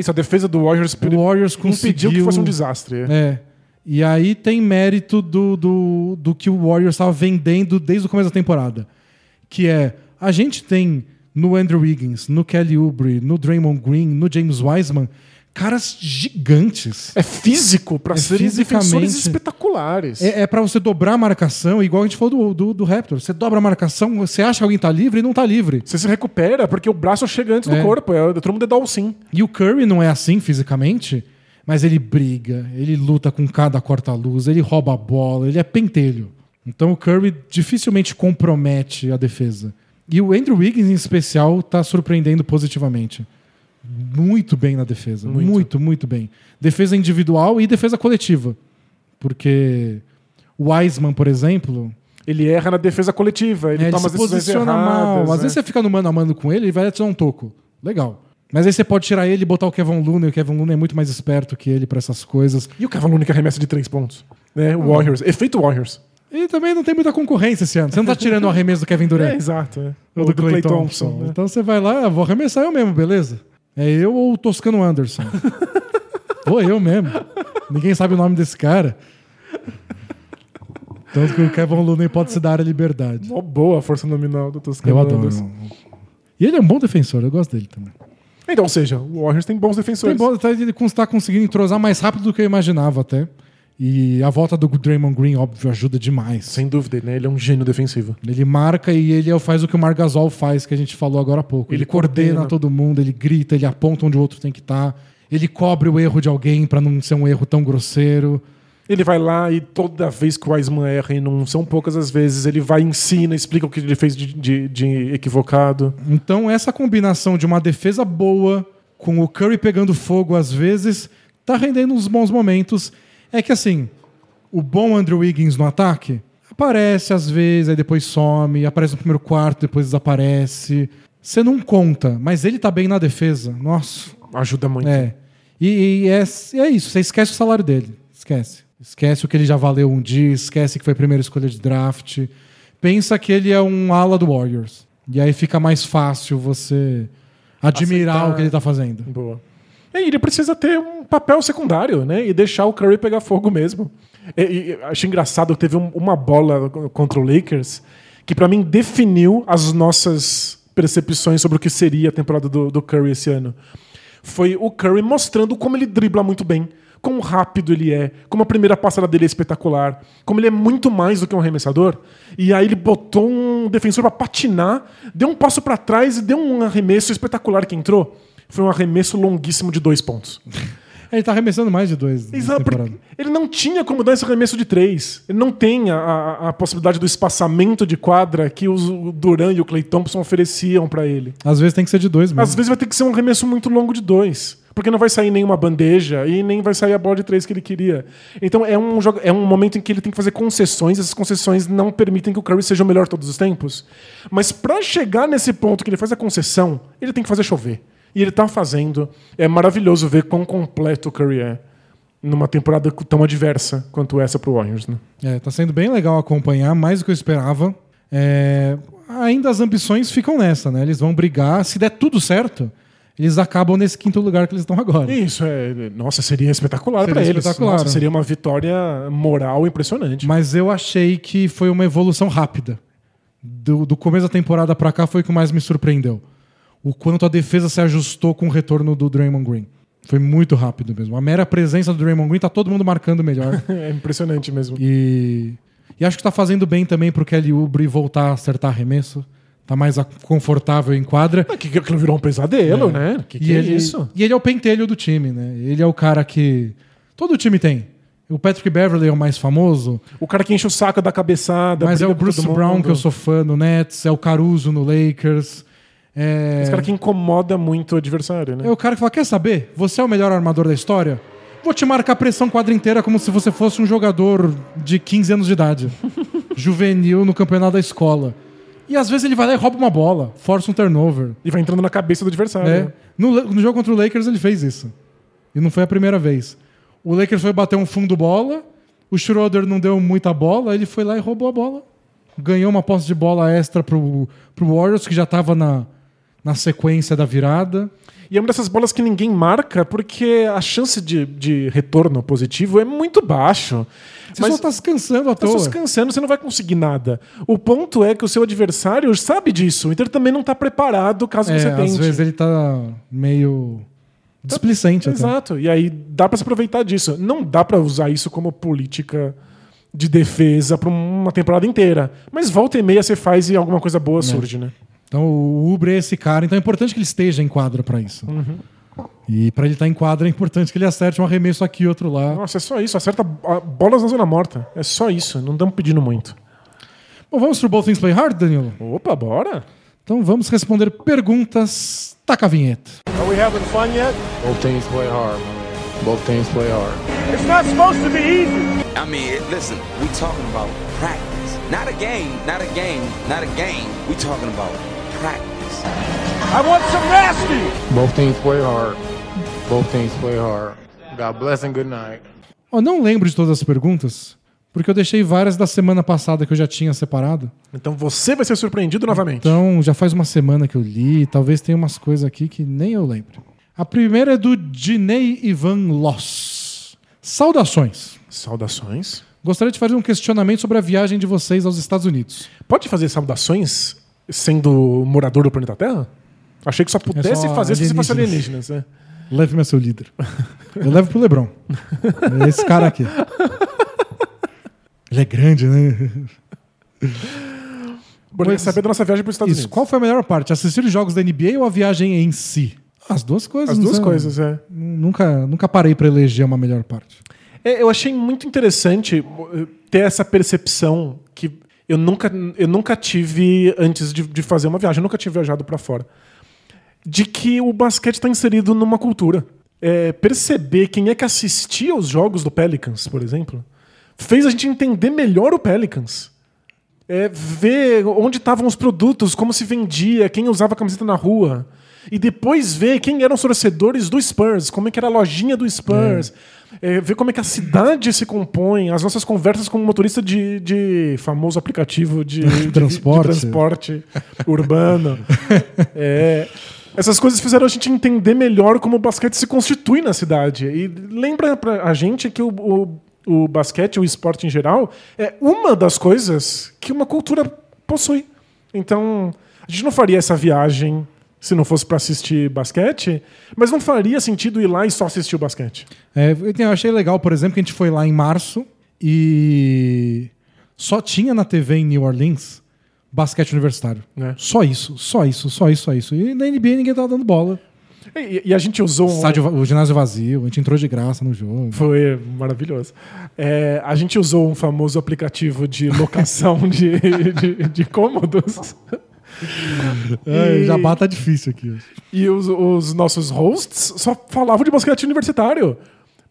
Isso, a defesa do Warriors, o Warriors impediu que fosse um desastre. É. é. E aí tem mérito do, do, do que o Warriors estava vendendo desde o começo da temporada. Que é, a gente tem no Andrew Wiggins, no Kelly Oubre, no Draymond Green, no James Wiseman, caras gigantes. É físico para é serem defensores espetaculares. É, é para você dobrar a marcação, igual a gente falou do, do, do, Raptor. Você dobra a marcação, você acha que alguém tá livre e não tá livre. Você se recupera porque o braço chega antes é. do corpo. É, todo mundo é dar sim. E o Curry não é assim fisicamente, mas ele briga, ele luta com cada corta-luz, ele rouba a bola, ele é pentelho. Então o Curry dificilmente compromete a defesa. E o Andrew Wiggins, em especial, tá surpreendendo positivamente muito bem na defesa. Muito. muito, muito bem. Defesa individual e defesa coletiva. Porque o Wiseman, por exemplo. Ele erra na defesa coletiva, ele é, toma ele se posiciona erradas, mal. Às né? vezes você fica no mano a mano com ele e vai dar um toco. Legal. Mas aí você pode tirar ele e botar o Kevin Looney. O Kevin Looney é muito mais esperto que ele para essas coisas. E o Kevin Looney que arremessa de três pontos. Né? O ah. Warriors. Efeito Warriors. E também não tem muita concorrência esse ano. Você não tá tirando o arremesso do Kevin Durant. É, exato. É. Ou, do, do Clay, Clay Thompson. Thompson né? Então você vai lá, vou arremessar eu mesmo, beleza? É eu ou o Toscano Anderson? vou eu mesmo. Ninguém sabe o nome desse cara. Tanto que o Kevin Looney pode se dar a liberdade. Uma boa força nominal do Toscano eu adoro. Anderson. E ele é um bom defensor, eu gosto dele também. Então, ou seja, o Warriors tem bons defensores. Tem bom, tá, ele está conseguindo entrosar mais rápido do que eu imaginava até. E a volta do Draymond Green, óbvio, ajuda demais. Sem dúvida, né? Ele é um gênio defensivo. Ele marca e ele faz o que o Margasol faz, que a gente falou agora há pouco. Ele, ele coordena, coordena todo mundo, ele grita, ele aponta onde o outro tem que estar. Tá. Ele cobre o erro de alguém para não ser um erro tão grosseiro. Ele vai lá e toda vez que o Wiseman erra, e não são poucas as vezes, ele vai, ensina, explica o que ele fez de, de, de equivocado. Então, essa combinação de uma defesa boa, com o Curry pegando fogo às vezes, tá rendendo uns bons momentos. É que assim, o bom Andrew Wiggins no ataque aparece às vezes, aí depois some, aparece no primeiro quarto, depois desaparece. Você não conta, mas ele tá bem na defesa. Nossa. Ajuda muito. É. E, e é, é isso, você esquece o salário dele. Esquece. Esquece o que ele já valeu um dia, esquece que foi a primeira escolha de draft. Pensa que ele é um ala do Warriors. E aí fica mais fácil você admirar Aceitar. o que ele tá fazendo. Boa. E ele precisa ter um papel secundário, né? E deixar o Curry pegar fogo mesmo. E, e, achei engraçado, teve um, uma bola contra o Lakers que para mim definiu as nossas percepções sobre o que seria a temporada do, do Curry esse ano. Foi o Curry mostrando como ele dribla muito bem como rápido ele é, como a primeira passada dele é espetacular, como ele é muito mais do que um arremessador. E aí ele botou um defensor para patinar, deu um passo para trás e deu um arremesso espetacular que entrou. Foi um arremesso longuíssimo de dois pontos. Ele tá arremessando mais de dois. Exato. Ele não tinha como dar esse arremesso de três. Ele não tem a, a, a possibilidade do espaçamento de quadra que os, o Duran e o Clay Thompson ofereciam para ele. Às vezes tem que ser de dois mesmo. Às vezes vai ter que ser um arremesso muito longo de dois porque não vai sair nenhuma bandeja e nem vai sair a bola de três que ele queria. Então é um, jogo, é um momento em que ele tem que fazer concessões, essas concessões não permitem que o Curry seja o melhor todos os tempos. Mas para chegar nesse ponto que ele faz a concessão, ele tem que fazer chover. E ele está fazendo. É maravilhoso ver quão completo o Curry é numa temporada tão adversa quanto essa para o Warriors. Né? É, tá sendo bem legal acompanhar, mais do que eu esperava. É, ainda as ambições ficam nessa, né? Eles vão brigar. Se der tudo certo, eles acabam nesse quinto lugar que eles estão agora. Isso, é. Nossa, seria espetacular para eles. Espetacular. Nossa, seria uma vitória moral impressionante. Mas eu achei que foi uma evolução rápida. Do, do começo da temporada para cá foi o que mais me surpreendeu. O quanto a defesa se ajustou com o retorno do Draymond Green. Foi muito rápido mesmo. A mera presença do Draymond Green tá todo mundo marcando melhor. é impressionante mesmo. E, e acho que tá fazendo bem também pro Kelly Oubre voltar a acertar arremesso tá mais confortável em quadra. Ah, que aquilo virou um pesadelo, é. né? Que, que e é ele, isso? E ele é o pentelho do time, né? Ele é o cara que. Todo time tem. O Patrick Beverly é o mais famoso. O cara que enche o saco da cabeçada. Mas é o Bruce Brown, que eu sou fã no Nets, é o Caruso no Lakers. É... Esse cara que incomoda muito o adversário, né? É o cara que fala: quer saber? Você é o melhor armador da história? Vou te marcar a pressão quadra inteira como se você fosse um jogador de 15 anos de idade. juvenil no campeonato da escola. E às vezes ele vai lá e rouba uma bola, força um turnover. E vai entrando na cabeça do adversário. É. Né? No, no jogo contra o Lakers ele fez isso. E não foi a primeira vez. O Lakers foi bater um fundo bola, o Schroeder não deu muita bola, ele foi lá e roubou a bola. Ganhou uma posse de bola extra pro, pro Warriors, que já estava na, na sequência da virada. E é uma dessas bolas que ninguém marca porque a chance de, de retorno positivo é muito baixo. Você Mas só está se cansando à tá toa. Só se cansando, você não vai conseguir nada. O ponto é que o seu adversário sabe disso, então ele também não está preparado caso é, você tente. Às vezes ele está meio displicente. Tá, exato. E aí dá para se aproveitar disso. Não dá para usar isso como política de defesa para uma temporada inteira. Mas volta e meia você faz e alguma coisa boa é. surge, né? Então o Uber é esse cara, então é importante que ele esteja em quadra para isso. Uhum. E para ele estar tá em quadra é importante que ele acerte um arremesso aqui e outro lá. Nossa, é só isso. Acerta bolas na zona morta. É só isso. Não estamos pedindo muito. Bom, vamos pro Both Things Play Hard, Danilo? Opa, bora. Então vamos responder perguntas. Taca a vinheta. Are we having fun yet? Both teams play hard. Both teams play hard. It's not supposed to be easy. I mean, listen, we talking about practice. Not a game, not a game, not a game. We talking about practice. I want some nasty. Both teams play hard. Both teams play hard. God bless and good night. Ó, não lembro de todas as perguntas, porque eu deixei várias da semana passada que eu já tinha separado. Então você vai ser surpreendido novamente. Então já faz uma semana que eu li, talvez tenha umas coisas aqui que nem eu lembro. A primeira é do Dinei Ivan Loss. Saudações. Saudações. Gostaria de fazer um questionamento sobre a viagem de vocês aos Estados Unidos. Pode fazer saudações sendo morador do planeta Terra? Achei que só pudesse só fazer se você fosse alienígenas. alienígenas. É. Leve-me a seu líder. Eu levo pro Lebron. É esse cara aqui. Ele é grande, né? Bora Pois- saber da nossa viagem para os Estados Isso. Unidos. Qual foi a melhor parte? Assistir os jogos da NBA ou a viagem em si? As duas coisas. As duas sei. coisas, é. Nunca, nunca parei pra eleger uma melhor parte. É, Eu achei muito interessante eh, ter essa percepção que eu nunca, eu nunca tive antes de, de fazer uma viagem, eu nunca tinha viajado para fora, de que o basquete está inserido numa cultura. É, perceber quem é que assistia os jogos do Pelicans, por exemplo, fez a gente entender melhor o Pelicans. É, ver onde estavam os produtos, como se vendia, quem usava a camiseta na rua. E depois ver quem eram os torcedores do Spurs, como é que era a lojinha do Spurs. É, ver como é que a cidade se compõe, as nossas conversas com o motorista de, de famoso aplicativo de, de- Transporte. de transporte urbano. É, essas coisas fizeram a gente entender melhor como o basquete se constitui na cidade. E lembra pra a gente que o, o, o basquete, o esporte em geral, é uma das coisas que uma cultura possui. Então, a gente não faria essa viagem se não fosse para assistir basquete, mas não faria sentido ir lá e só assistir o basquete. É, eu achei legal, por exemplo, que a gente foi lá em março e só tinha na TV em New Orleans basquete universitário. É. Só isso, só isso, só isso, só isso. E na NBA ninguém tava dando bola. E, e a gente usou um, Estádio, va- o ginásio vazio, a gente entrou de graça no jogo. Foi maravilhoso. É, a gente usou um famoso aplicativo de locação de, de, de cômodos. É, E- Jabá tá difícil aqui. E os, os nossos hosts só falavam de basquete universitário.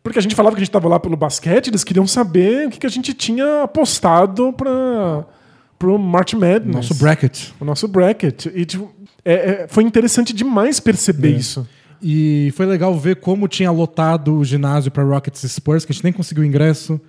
Porque a gente falava que a gente estava lá pelo basquete, eles queriam saber o que, que a gente tinha apostado para o March Madness. Nosso bracket. O nosso bracket. E tipo, é- é- foi interessante demais perceber É. isso. E foi legal ver como tinha lotado o ginásio para Rockets Spurs, que a gente nem conseguiu ingresso.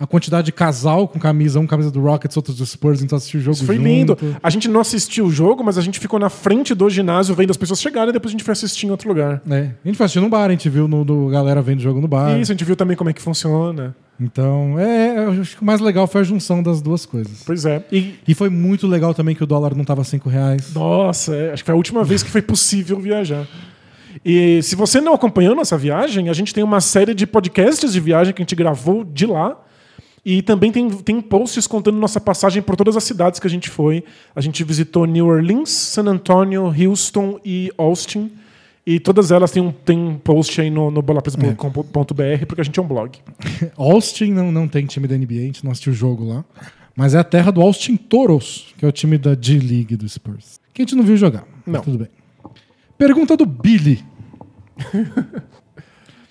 A quantidade de casal com camisa, um camisa do Rockets, outro do Spurs, então assistiu o jogo Isso foi junto. lindo. A gente não assistiu o jogo, mas a gente ficou na frente do ginásio vendo as pessoas chegarem e depois a gente foi assistir em outro lugar. É, a gente foi assistir no bar, a gente viu no, do galera vendo o jogo no bar. Isso, a gente viu também como é que funciona. Então, é, eu acho que o mais legal foi a junção das duas coisas. Pois é. E, E foi muito legal também que o dólar não tava 5 reais. nossa, é, acho que foi a última vez que foi possível viajar. E se você não acompanhou nossa viagem, a gente tem uma série de podcasts de viagem que a gente gravou de lá. E também tem, tem posts contando nossa passagem por todas as cidades que a gente foi. A gente visitou New Orleans, San Antonio, Houston e Austin. E todas elas têm um, tem um post aí no, no bolapresa.com.br, porque a gente é um blog. Austin não, não tem time da NBA, a gente não assistiu o jogo lá. Mas é a terra do Austin Toros, que é o time da G-League do Spurs. Que a gente não viu jogar. Não. Tudo bem. Pergunta do Billy.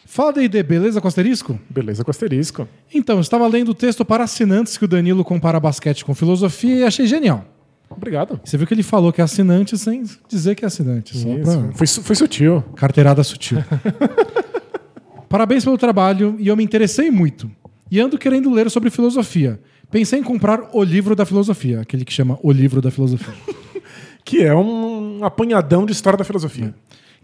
Fala D&D, beleza com asterisco? Beleza com asterisco. Então, eu estava lendo o texto para assinantes que o Danilo compara basquete com filosofia e achei genial. Obrigado. Você viu que ele falou que é assinante sem dizer que é assinante. Isso. pra... Foi, foi sutil. Carteirada sutil. Parabéns pelo trabalho e eu me interessei muito. E ando querendo ler sobre filosofia. Pensei em comprar o livro da filosofia, aquele que chama O Livro da Filosofia. Que é um apanhadão de história da filosofia.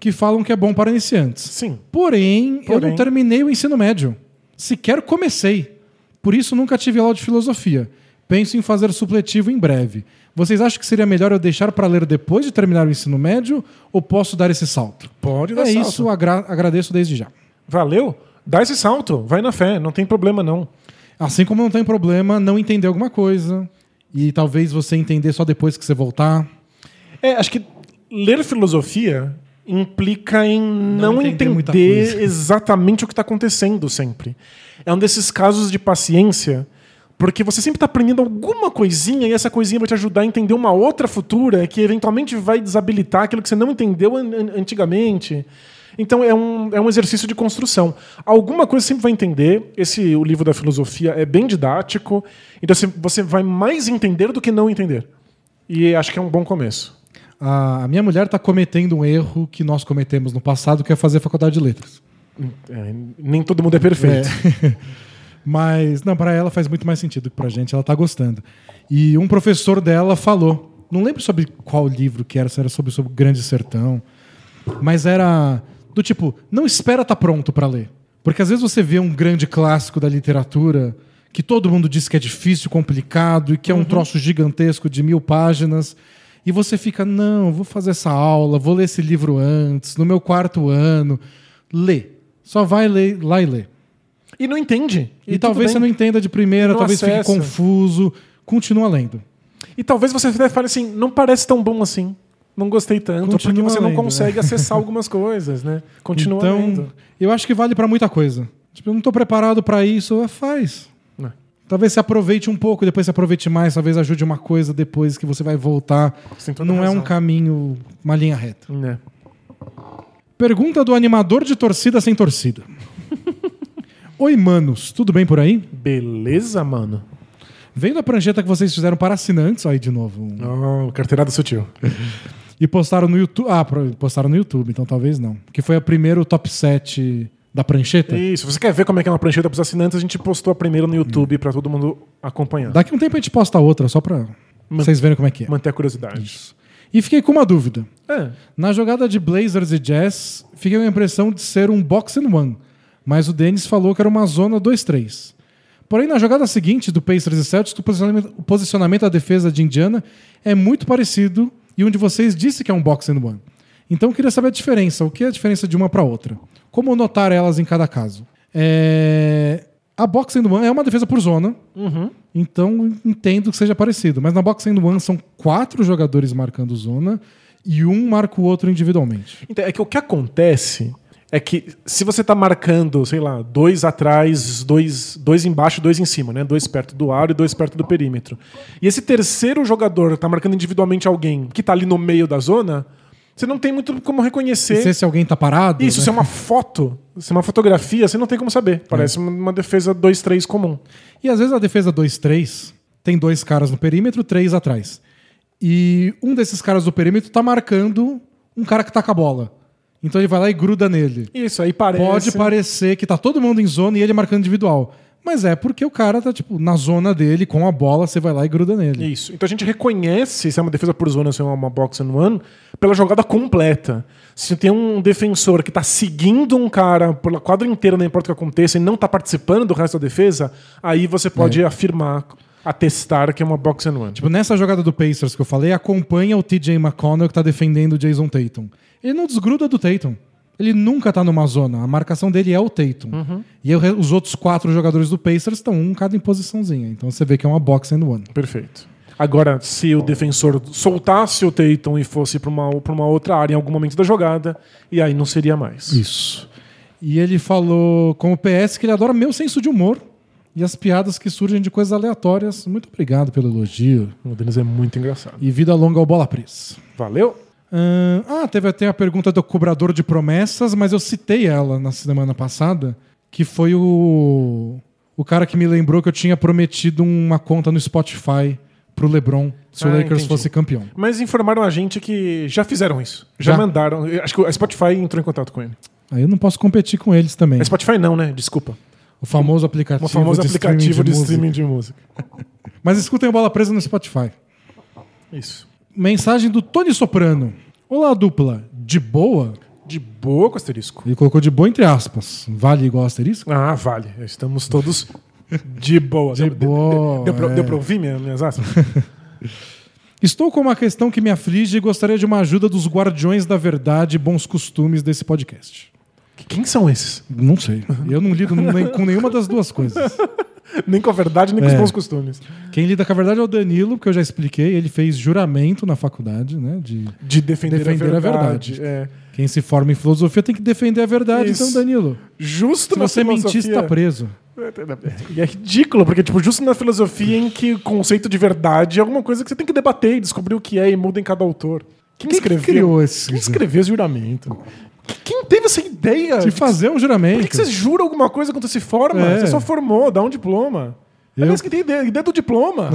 Que falam que é bom para iniciantes. Sim. Porém, eu Porém. não terminei o ensino médio. Sequer comecei. Por isso nunca tive aula de filosofia. Penso em fazer supletivo em breve. Vocês acham que seria melhor eu deixar para ler depois de terminar o ensino médio ou posso dar esse salto? Pode dar É salto. isso, agra- agradeço desde já. Valeu? Dá esse salto. Vai na fé. Não tem problema, não. Assim como não tem problema não entender alguma coisa e talvez você entender só depois que você voltar. É, acho que ler filosofia implica em não, entender muita entender coisa. exatamente o que está acontecendo sempre. É um desses casos de paciência, porque você sempre está aprendendo alguma coisinha e essa coisinha vai te ajudar a entender uma outra futura que eventualmente vai desabilitar aquilo que você não entendeu an- an- antigamente. Então é um, é um exercício de construção. Alguma coisa você sempre vai entender. Esse o livro da filosofia é bem didático, então você, você vai mais entender do que não entender. E acho que é um bom começo. A minha mulher está cometendo um erro que nós cometemos no passado, que é fazer faculdade de letras. É, nem todo mundo é perfeito. É. Mas, não, para ela faz muito mais sentido que pra gente, ela tá gostando. E um professor dela falou, não lembro sobre qual livro que era, se era sobre, sobre o Grande Sertão, mas era do tipo, não espera estar tá pronto para ler. Porque às vezes você vê um grande clássico da literatura que todo mundo diz que é difícil, complicado e que é um uhum. troço gigantesco de mil páginas. E você fica, não, vou fazer essa aula, vou ler esse livro antes, no meu quarto ano. Lê. Só vai ler, lá e lê. E não entende. E, e talvez você não entenda de primeira, não talvez acessa. fique confuso. Continua lendo. E talvez você até fale assim, não parece tão bom assim. Não gostei tanto, Continua porque você lendo, não consegue acessar algumas coisas, né? Continua então, lendo. Eu acho que vale para muita coisa. Tipo, eu não estou preparado para isso, faz. Talvez se aproveite um pouco, depois se aproveite mais, talvez ajude uma coisa depois que você vai voltar. Não razão. é um caminho, uma linha reta. É. Pergunta do animador de torcida sem torcida. Oi, manos, tudo bem por aí? Beleza, mano. Vendo a prancheta que vocês fizeram para assinantes, aí de novo. Oh, carteirada sutil. e postaram no YouTube. Ah, postaram no YouTube, então talvez não. Que foi a primeiro top 7 da prancheta. Isso, você quer ver como é que é uma prancheta para os assinantes, a gente postou a primeira no YouTube para todo mundo acompanhar. Daqui a um tempo a gente posta a outra, só para vocês verem como é que é. Manter a curiosidade. Isso. E fiquei com uma dúvida. É. Na jogada de Blazers e Jazz, fiquei com a impressão de ser um box and one mas o Denis falou que era uma zona 2-3. Porém, na jogada seguinte do Pacers e Celtics, o posicionamento, o posicionamento da defesa de Indiana é muito parecido e um de vocês disse que é um box and one. Então eu queria saber a diferença, o que é a diferença de uma para outra? Como notar elas em cada caso? É... A box and one é uma defesa por zona, uhum. então entendo que seja parecido. Mas na box and one são quatro jogadores marcando zona e um marca o outro individualmente. Então, é que o que acontece é que se você está marcando, sei lá, dois atrás, dois, dois embaixo, dois em cima, né? Dois perto do aro e dois perto do perímetro. E esse terceiro jogador está marcando individualmente alguém que está ali no meio da zona, você não tem muito como reconhecer. E se esse alguém está parado? Isso, né? se é uma foto, se é uma fotografia, você não tem como saber. Parece é. uma defesa 2-3 comum. E às vezes a defesa 2-3 tem dois caras no perímetro, três atrás. E um desses caras do perímetro está marcando um cara que está com a bola. Então ele vai lá e gruda nele. Isso, aí parece. Pode parecer que tá todo mundo em zona e ele marcando individual. Mas é porque o cara tá, tipo, na zona dele, com a bola, você vai lá e gruda nele. Isso. Então a gente reconhece se é uma defesa por zona ou se é uma box and one pela jogada completa. Se tem um defensor que tá seguindo um cara pela quadra inteira, não importa o que aconteça, e não tá participando do resto da defesa, aí você pode é. afirmar atestar que é uma box and one. Tipo, nessa jogada do Pacers que eu falei, acompanha o TJ McConnell que tá defendendo o Jason Tatum. Ele não desgruda do Tatum. Ele nunca tá numa zona. A marcação dele é o Tatum. Uhum. E os outros quatro jogadores do Pacers estão um cada em posiçãozinha. Então você vê que é uma box and one. Perfeito. Agora, se o defensor soltasse o Tatum e fosse para uma, uma outra área em algum momento da jogada, e aí não seria mais. Isso. E ele falou, como PS, que ele adora meu senso de humor e as piadas que surgem de coisas aleatórias. Muito obrigado pelo elogio. O Denis é muito engraçado. E vida longa ao Bola Presa. Valeu! Ah, teve até a pergunta do cobrador de promessas, mas eu citei ela na semana passada, que foi o, o cara que me lembrou que eu tinha prometido uma conta no Spotify pro LeBron se ah, o Lakers entendi. fosse campeão. Mas informaram a gente que já fizeram isso. Já, já, mandaram. Acho que a Spotify entrou em contato com ele. Aí eu não posso competir com eles também. A Spotify não, né? Desculpa. O famoso aplicativo, o famoso de, aplicativo streaming de, de streaming de música. Mas escutem a bola presa no Spotify. Isso. Mensagem do Tony Soprano. Olá, dupla. De boa? De boa com asterisco. Ele colocou de boa entre aspas. Vale igual asterisco? Ah, vale. Estamos todos de boa. De deu, boa. Deu, deu, é. deu pra ouvir minhas, minhas aspas? Estou com uma questão que me aflige e gostaria de uma ajuda dos guardiões da verdade e bons costumes desse podcast. Quem são esses? Não sei. Eu não lido com nenhuma das duas coisas. nem com a verdade, nem com os é. bons costumes. Quem lida com a verdade é o Danilo, que eu já expliquei. Ele fez juramento na faculdade, né? De, de defender, defender, a verdade. A verdade. É. Quem se forma em filosofia tem que defender a verdade. Isso. Então, Danilo. Justo se você mentir, está preso. E é ridículo, porque, tipo, justo na filosofia em que o conceito de verdade é alguma coisa que você tem que debater e descobrir o que é e muda em cada autor. Quem, Quem escreveu? criou esse? Quem escreveu esse juramento? Quem teve essa ideia? De fazer um juramento. Por que, você jura alguma coisa quando você se forma? É. Você só formou, dá um diploma. Eu... Aliás, que tem ideia, ideia do diploma.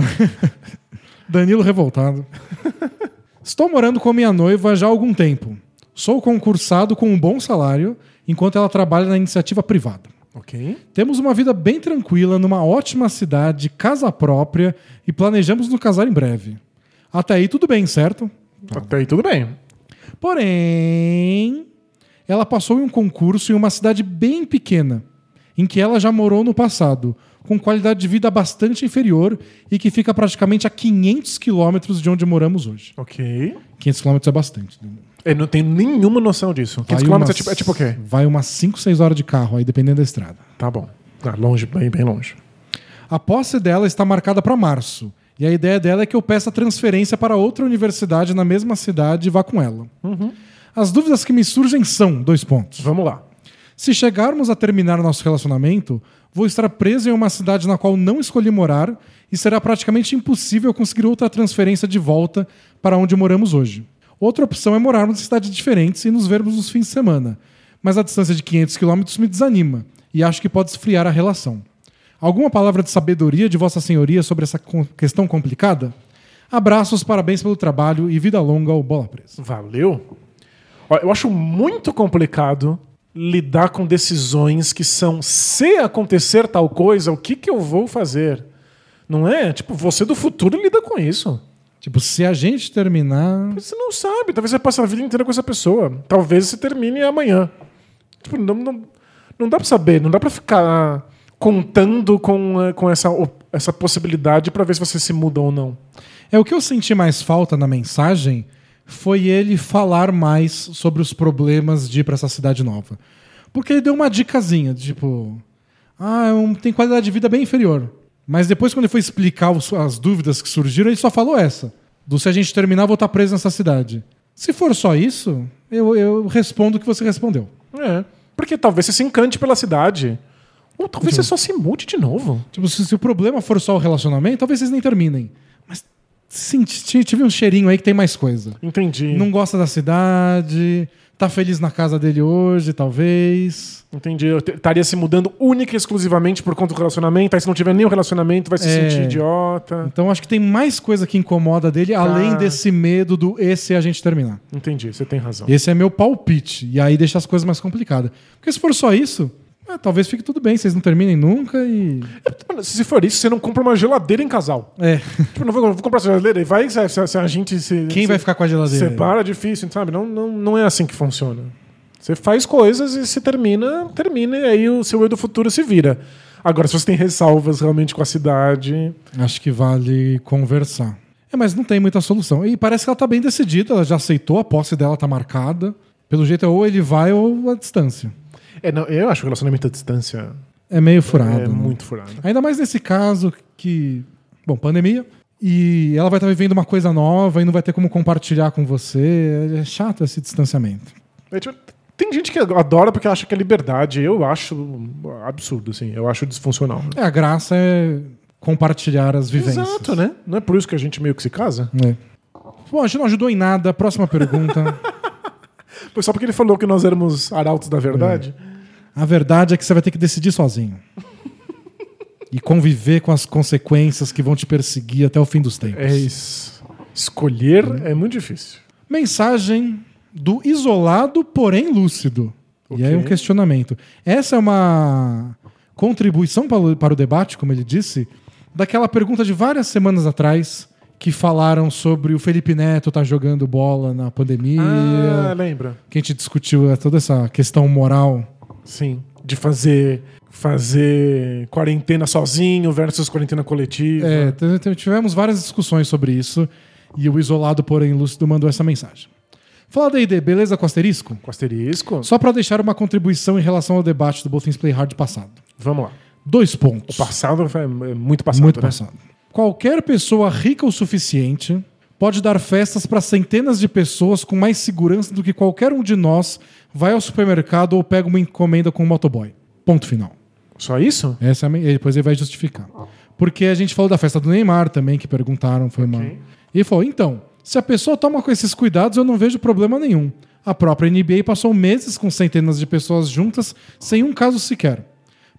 Danilo revoltado. Estou morando com minha noiva já há algum tempo. Sou concursado com um bom salário, enquanto ela trabalha na iniciativa privada. Ok. Temos uma vida bem tranquila, numa ótima cidade, casa própria e planejamos nos casar em breve. Até aí tudo bem, certo? Até aí tudo bem. Porém, ela passou em um concurso em uma cidade bem pequena, em que ela já morou no passado, com qualidade de vida bastante inferior e que fica praticamente a 500 quilômetros de onde moramos hoje. Ok. 500 quilômetros é bastante. Eu não tenho nenhuma noção disso. 500 Vai quilômetros é tipo, é tipo o quê? Vai umas 5, 6 horas de carro, aí dependendo da estrada. Tá bom. Tá longe, bem, bem longe. A posse dela está marcada para março. E a ideia dela é que eu peça transferência para outra universidade na mesma cidade e vá com ela. As dúvidas que me surgem são: dois pontos. Vamos lá. Se chegarmos a terminar nosso relacionamento, vou estar preso em uma cidade na qual não escolhi morar e será praticamente impossível conseguir outra transferência de volta para onde moramos hoje. Outra opção é morarmos em cidades diferentes e nos vermos nos fins de semana, mas a distância de 500 quilômetros me desanima e acho que pode esfriar a relação. Alguma palavra de sabedoria de Vossa Senhoria sobre essa questão complicada? Abraços, parabéns pelo trabalho e vida longa ao Bola Presa. Valeu. Eu acho muito complicado lidar com decisões que são se acontecer tal coisa, o que, que eu vou fazer? Não é? Tipo, você do futuro lida com isso. Tipo, se a gente terminar. Você não sabe. Talvez você passe a vida inteira com essa pessoa. Talvez você termine amanhã. Tipo, não, não, não dá pra saber. Não dá pra ficar contando com, eh, com essa, essa possibilidade pra ver se você se muda ou não. É o que eu senti mais falta na mensagem foi ele falar mais sobre os problemas de ir pra essa cidade nova. Porque ele deu uma dicasinha, tipo, ah, é um- tem qualidade de vida bem inferior. Mas depois, quando ele foi explicar os- as dúvidas que surgiram, ele só falou essa: do se a gente terminar, vou estar preso nessa cidade. Se for só isso, eu, eu respondo o que você respondeu. É. Porque talvez você se encante pela cidade. Ou talvez você só se mude de novo. Tipo, se, se o problema for só o relacionamento, talvez vocês nem terminem. T- tive um cheirinho aí que tem mais coisa. Entendi. Não gosta da cidade, tá feliz na casa dele hoje, talvez. Entendi. Eu estaria se mudando única e exclusivamente por conta do relacionamento. Aí se não tiver nenhum relacionamento, vai se É. sentir idiota. Então acho que tem mais coisa que incomoda dele, além desse medo do esse a gente terminar. Entendi, você tem razão. Esse é meu palpite. E aí deixa as coisas mais complicadas. Porque se for só isso, é, talvez fique tudo bem, vocês não terminem nunca e. Mano, Se for isso, você não compra uma geladeira em casal. É. Tipo, não vou, vou comprar essa geladeira e vai se, se- se a gente se. Quem vai ficar com a geladeira? Separa, é difícil, sabe? Não, não, não é assim que funciona. Você faz coisas e se termina, termina, e aí o seu eu do futuro se vira. Agora, se você tem ressalvas realmente com a cidade. Acho que vale conversar. É, mas não tem muita solução. E parece que ela tá bem decidida, ela já aceitou, a posse dela tá marcada. Pelo jeito é ou ele vai ou a distância. É, não, eu acho que o relacionamento à distância É meio furado. é né? muito furado. Ainda mais nesse caso que. Bom, pandemia. E ela vai estar vivendo uma coisa nova e não vai ter como compartilhar com você. É chato esse distanciamento. É, tipo, tem gente que adora porque acha que é liberdade. Eu acho absurdo, assim. Eu acho disfuncional. É, a graça é compartilhar as vivências. Exato, né? Não é por isso que a gente meio que se casa? É. Bom, a gente não ajudou em nada. Próxima pergunta. Foi só porque ele falou que nós éramos arautos da verdade. A verdade é que você vai ter que decidir sozinho. E conviver com as consequências que vão te perseguir até o fim dos tempos. É isso. Escolher é muito difícil. Mensagem do isolado, porém lúcido. E aí um questionamento. Essa é uma contribuição para o, debate, como ele disse, daquela pergunta de várias semanas atrás que falaram sobre o Felipe Neto estar jogando bola na pandemia, Ah, lembra? que a gente discutiu é, toda essa questão moral. Sim. De fazer, fazer quarentena sozinho versus quarentena coletiva. É, tivemos várias discussões sobre isso e o isolado, porém lúcido, mandou essa mensagem. Fala D&D, beleza com asterisco? Com asterisco. Só para deixar uma contribuição em relação ao debate do Both Things Play Hard passado. Vamos lá. Dois pontos. Passado é muito passado. Muito né? passado. Qualquer pessoa rica o suficiente pode dar festas para centenas de pessoas com mais segurança do que qualquer um de nós vai ao supermercado ou pega uma encomenda com um motoboy. Ponto final. Só isso? Essa é a e depois ele vai justificar. Porque a gente falou da festa do Neymar também, que perguntaram, foi uma. E falou: então, se a pessoa toma com esses cuidados, eu não vejo problema nenhum. A própria NBA passou meses com centenas de pessoas juntas, sem um caso sequer.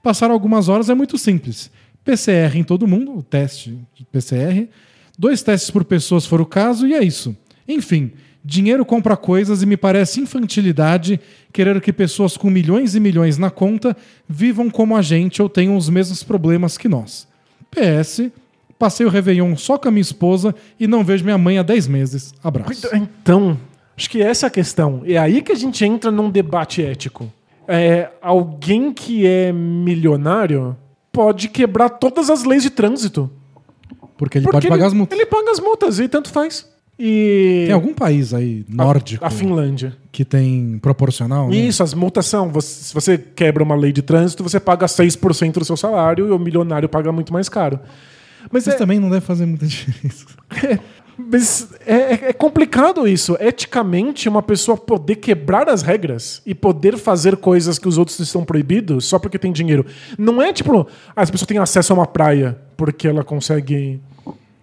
Passar algumas horas é muito simples. PCR em todo mundo, o teste de PCR. Dois testes por pessoa se for o caso, e é isso. Enfim, dinheiro compra coisas e me parece infantilidade querer que pessoas com milhões e milhões na conta vivam como a gente ou tenham os mesmos problemas que nós. PS, passei o Réveillon só com a minha esposa e não vejo minha mãe há 10 meses. Abraço. Então, acho que essa é a questão. É aí que a gente entra num debate ético. É, alguém que é milionário pode quebrar todas as leis de trânsito. Porque ele Porque pode pagar ele, as multas. Ele paga as multas e tanto faz. E... Tem algum país aí nórdico? A, a, Finlândia. Que tem proporcional? Né? Isso, as multas são. Você, se você quebra uma lei de trânsito, você paga 6% do seu salário e o milionário paga muito mais caro. Mas isso é... também não deve fazer muita diferença. É, mas é, é, é, complicado isso. Eticamente, uma pessoa poder quebrar as regras e poder fazer coisas que os outros estão proibidos só porque tem dinheiro. Não é tipo, as pessoas têm acesso a uma praia porque ela consegue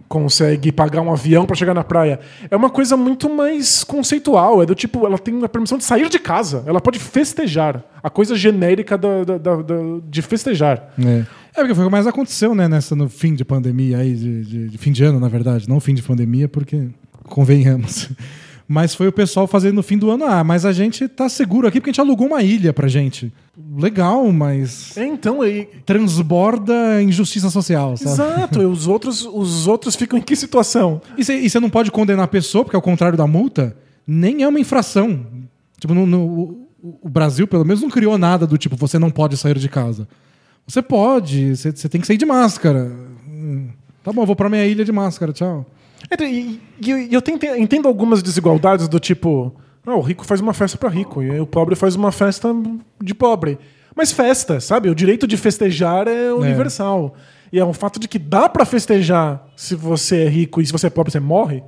consegue pagar um avião para chegar na praia. É uma coisa muito mais conceitual. É do tipo, ela tem a permissão de sair de casa. Ela pode festejar. A coisa genérica da, da, da, da de festejar. É. é. porque foi o que mais aconteceu, né, nessa, no fim de pandemia aí, de, de, de fim de ano, na verdade. Não fim de pandemia, porque convenhamos. Mas foi o pessoal fazendo no fim do ano. Ah, mas a gente tá seguro aqui porque a gente alugou uma ilha pra gente. Legal, mas. É, então aí. Transborda injustiça social, sabe? Exato. e os outros, os outros ficam em que situação? E você não pode condenar a pessoa, porque ao contrário da multa, nem é uma infração. Tipo, no, no, o Brasil, pelo menos, não criou nada do tipo, você não pode sair de casa. Você pode, você tem que sair de máscara. Hum, tá bom, vou pra minha ilha de máscara, tchau. É, e, e, e eu tento, entendo algumas desigualdades do tipo, ah, o rico faz uma festa para rico e o pobre faz uma festa de pobre. Mas festa, sabe? O direito de festejar é universal. É. E é um fato de que dá para festejar se você é rico e se você é pobre você morre.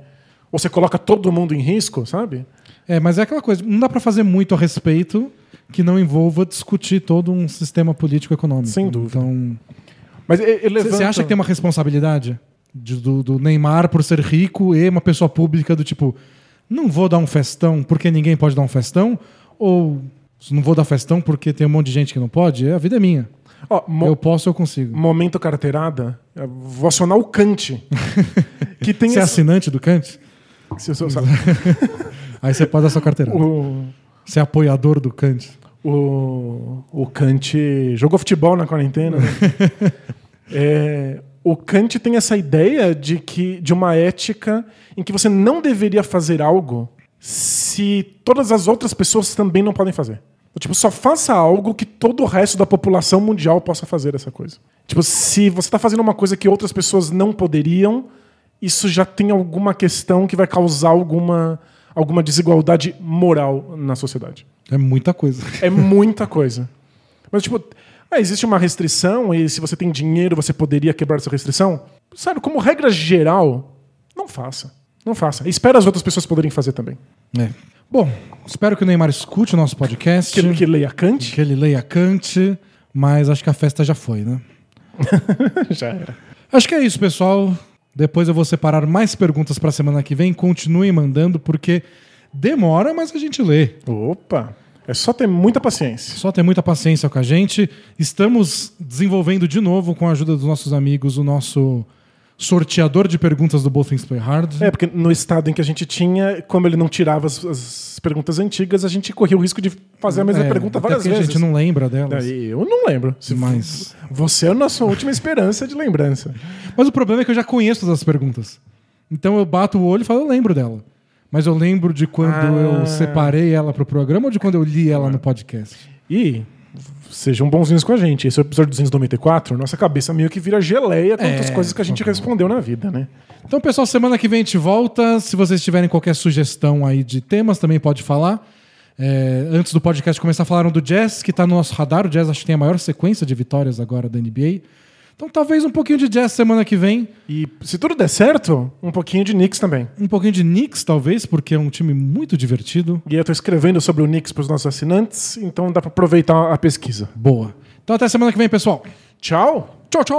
Ou você coloca todo mundo em risco, sabe? É, mas é aquela coisa, não dá para fazer muito a respeito que não envolva discutir todo um sistema político econômico. Sem dúvida. Então, mas ele levanta... Você acha que tem uma responsabilidade? De, do, do, Neymar por ser rico e uma pessoa pública do tipo, não vou dar um festão porque ninguém pode dar um festão, ou não vou dar festão porque tem um monte de gente que não pode, é, a vida é minha. Oh, eu posso, eu consigo. Momento carteirada, vou acionar o Kant. que tem você é esse... é assinante do Kant? Se eu sou... Aí você pode dar sua carteirada. O... Você é apoiador do Kant. O, o Kant jogou futebol na quarentena. Né? é, o Kant tem essa ideia de que de uma ética em que você não deveria fazer algo se todas as outras pessoas também não podem fazer. Tipo, só faça algo que todo o resto da população mundial possa fazer essa coisa. Tipo, se você está fazendo uma coisa que outras pessoas não poderiam, isso já tem alguma questão que vai causar alguma, alguma desigualdade moral na sociedade. É muita coisa. É muita coisa. Mas, tipo, ah, existe uma restrição e se você tem dinheiro você poderia quebrar essa restrição? Sabe, como regra geral, não faça. Não faça. Espera as outras pessoas poderem fazer também. É. Bom, espero que o Neymar escute o nosso podcast. Que, que leia Kant. Que ele leia Kant, mas acho que a festa já foi, né? já era. Acho que é isso, pessoal. Depois eu vou separar mais perguntas para a semana que vem. Continuem mandando, porque demora, mas a gente lê. Opa! É só ter muita paciência. Só ter muita paciência com a gente. Estamos desenvolvendo de novo, com a ajuda dos nossos amigos, o nosso sorteador de perguntas do Both Things Play Hard. É, porque no estado em que a gente tinha, como ele não tirava as, as perguntas antigas, a gente corria o risco de fazer a mesma é, pergunta várias vezes. a gente não lembra delas. Eu não lembro. Mas... Você é a nossa última esperança de lembrança. Mas o problema é que eu já conheço as perguntas. Então eu bato o olho e falo, eu lembro dela. Mas eu lembro de quando ah. eu separei ela para o programa ou de quando eu li ela no podcast? E sejam bonzinhos com a gente. Esse é o episódio 294. Nossa cabeça meio que vira geleia com é, as coisas que a gente respondeu na vida, né? Então, pessoal, semana que vem a gente volta. Se vocês tiverem qualquer sugestão aí de temas, também pode falar. É, antes do podcast começar, falaram do Jazz, que está no nosso radar. O Jazz acho que tem a maior sequência de vitórias agora da NBA. Então talvez um pouquinho de jazz semana que vem. E se tudo der certo, um pouquinho de Knicks também. Um pouquinho de Knicks, talvez, porque é um time muito divertido. E eu estou escrevendo sobre o Knicks para os nossos assinantes, então dá para aproveitar a pesquisa. Boa. Então até semana que vem, pessoal. Tchau. Tchau, tchau.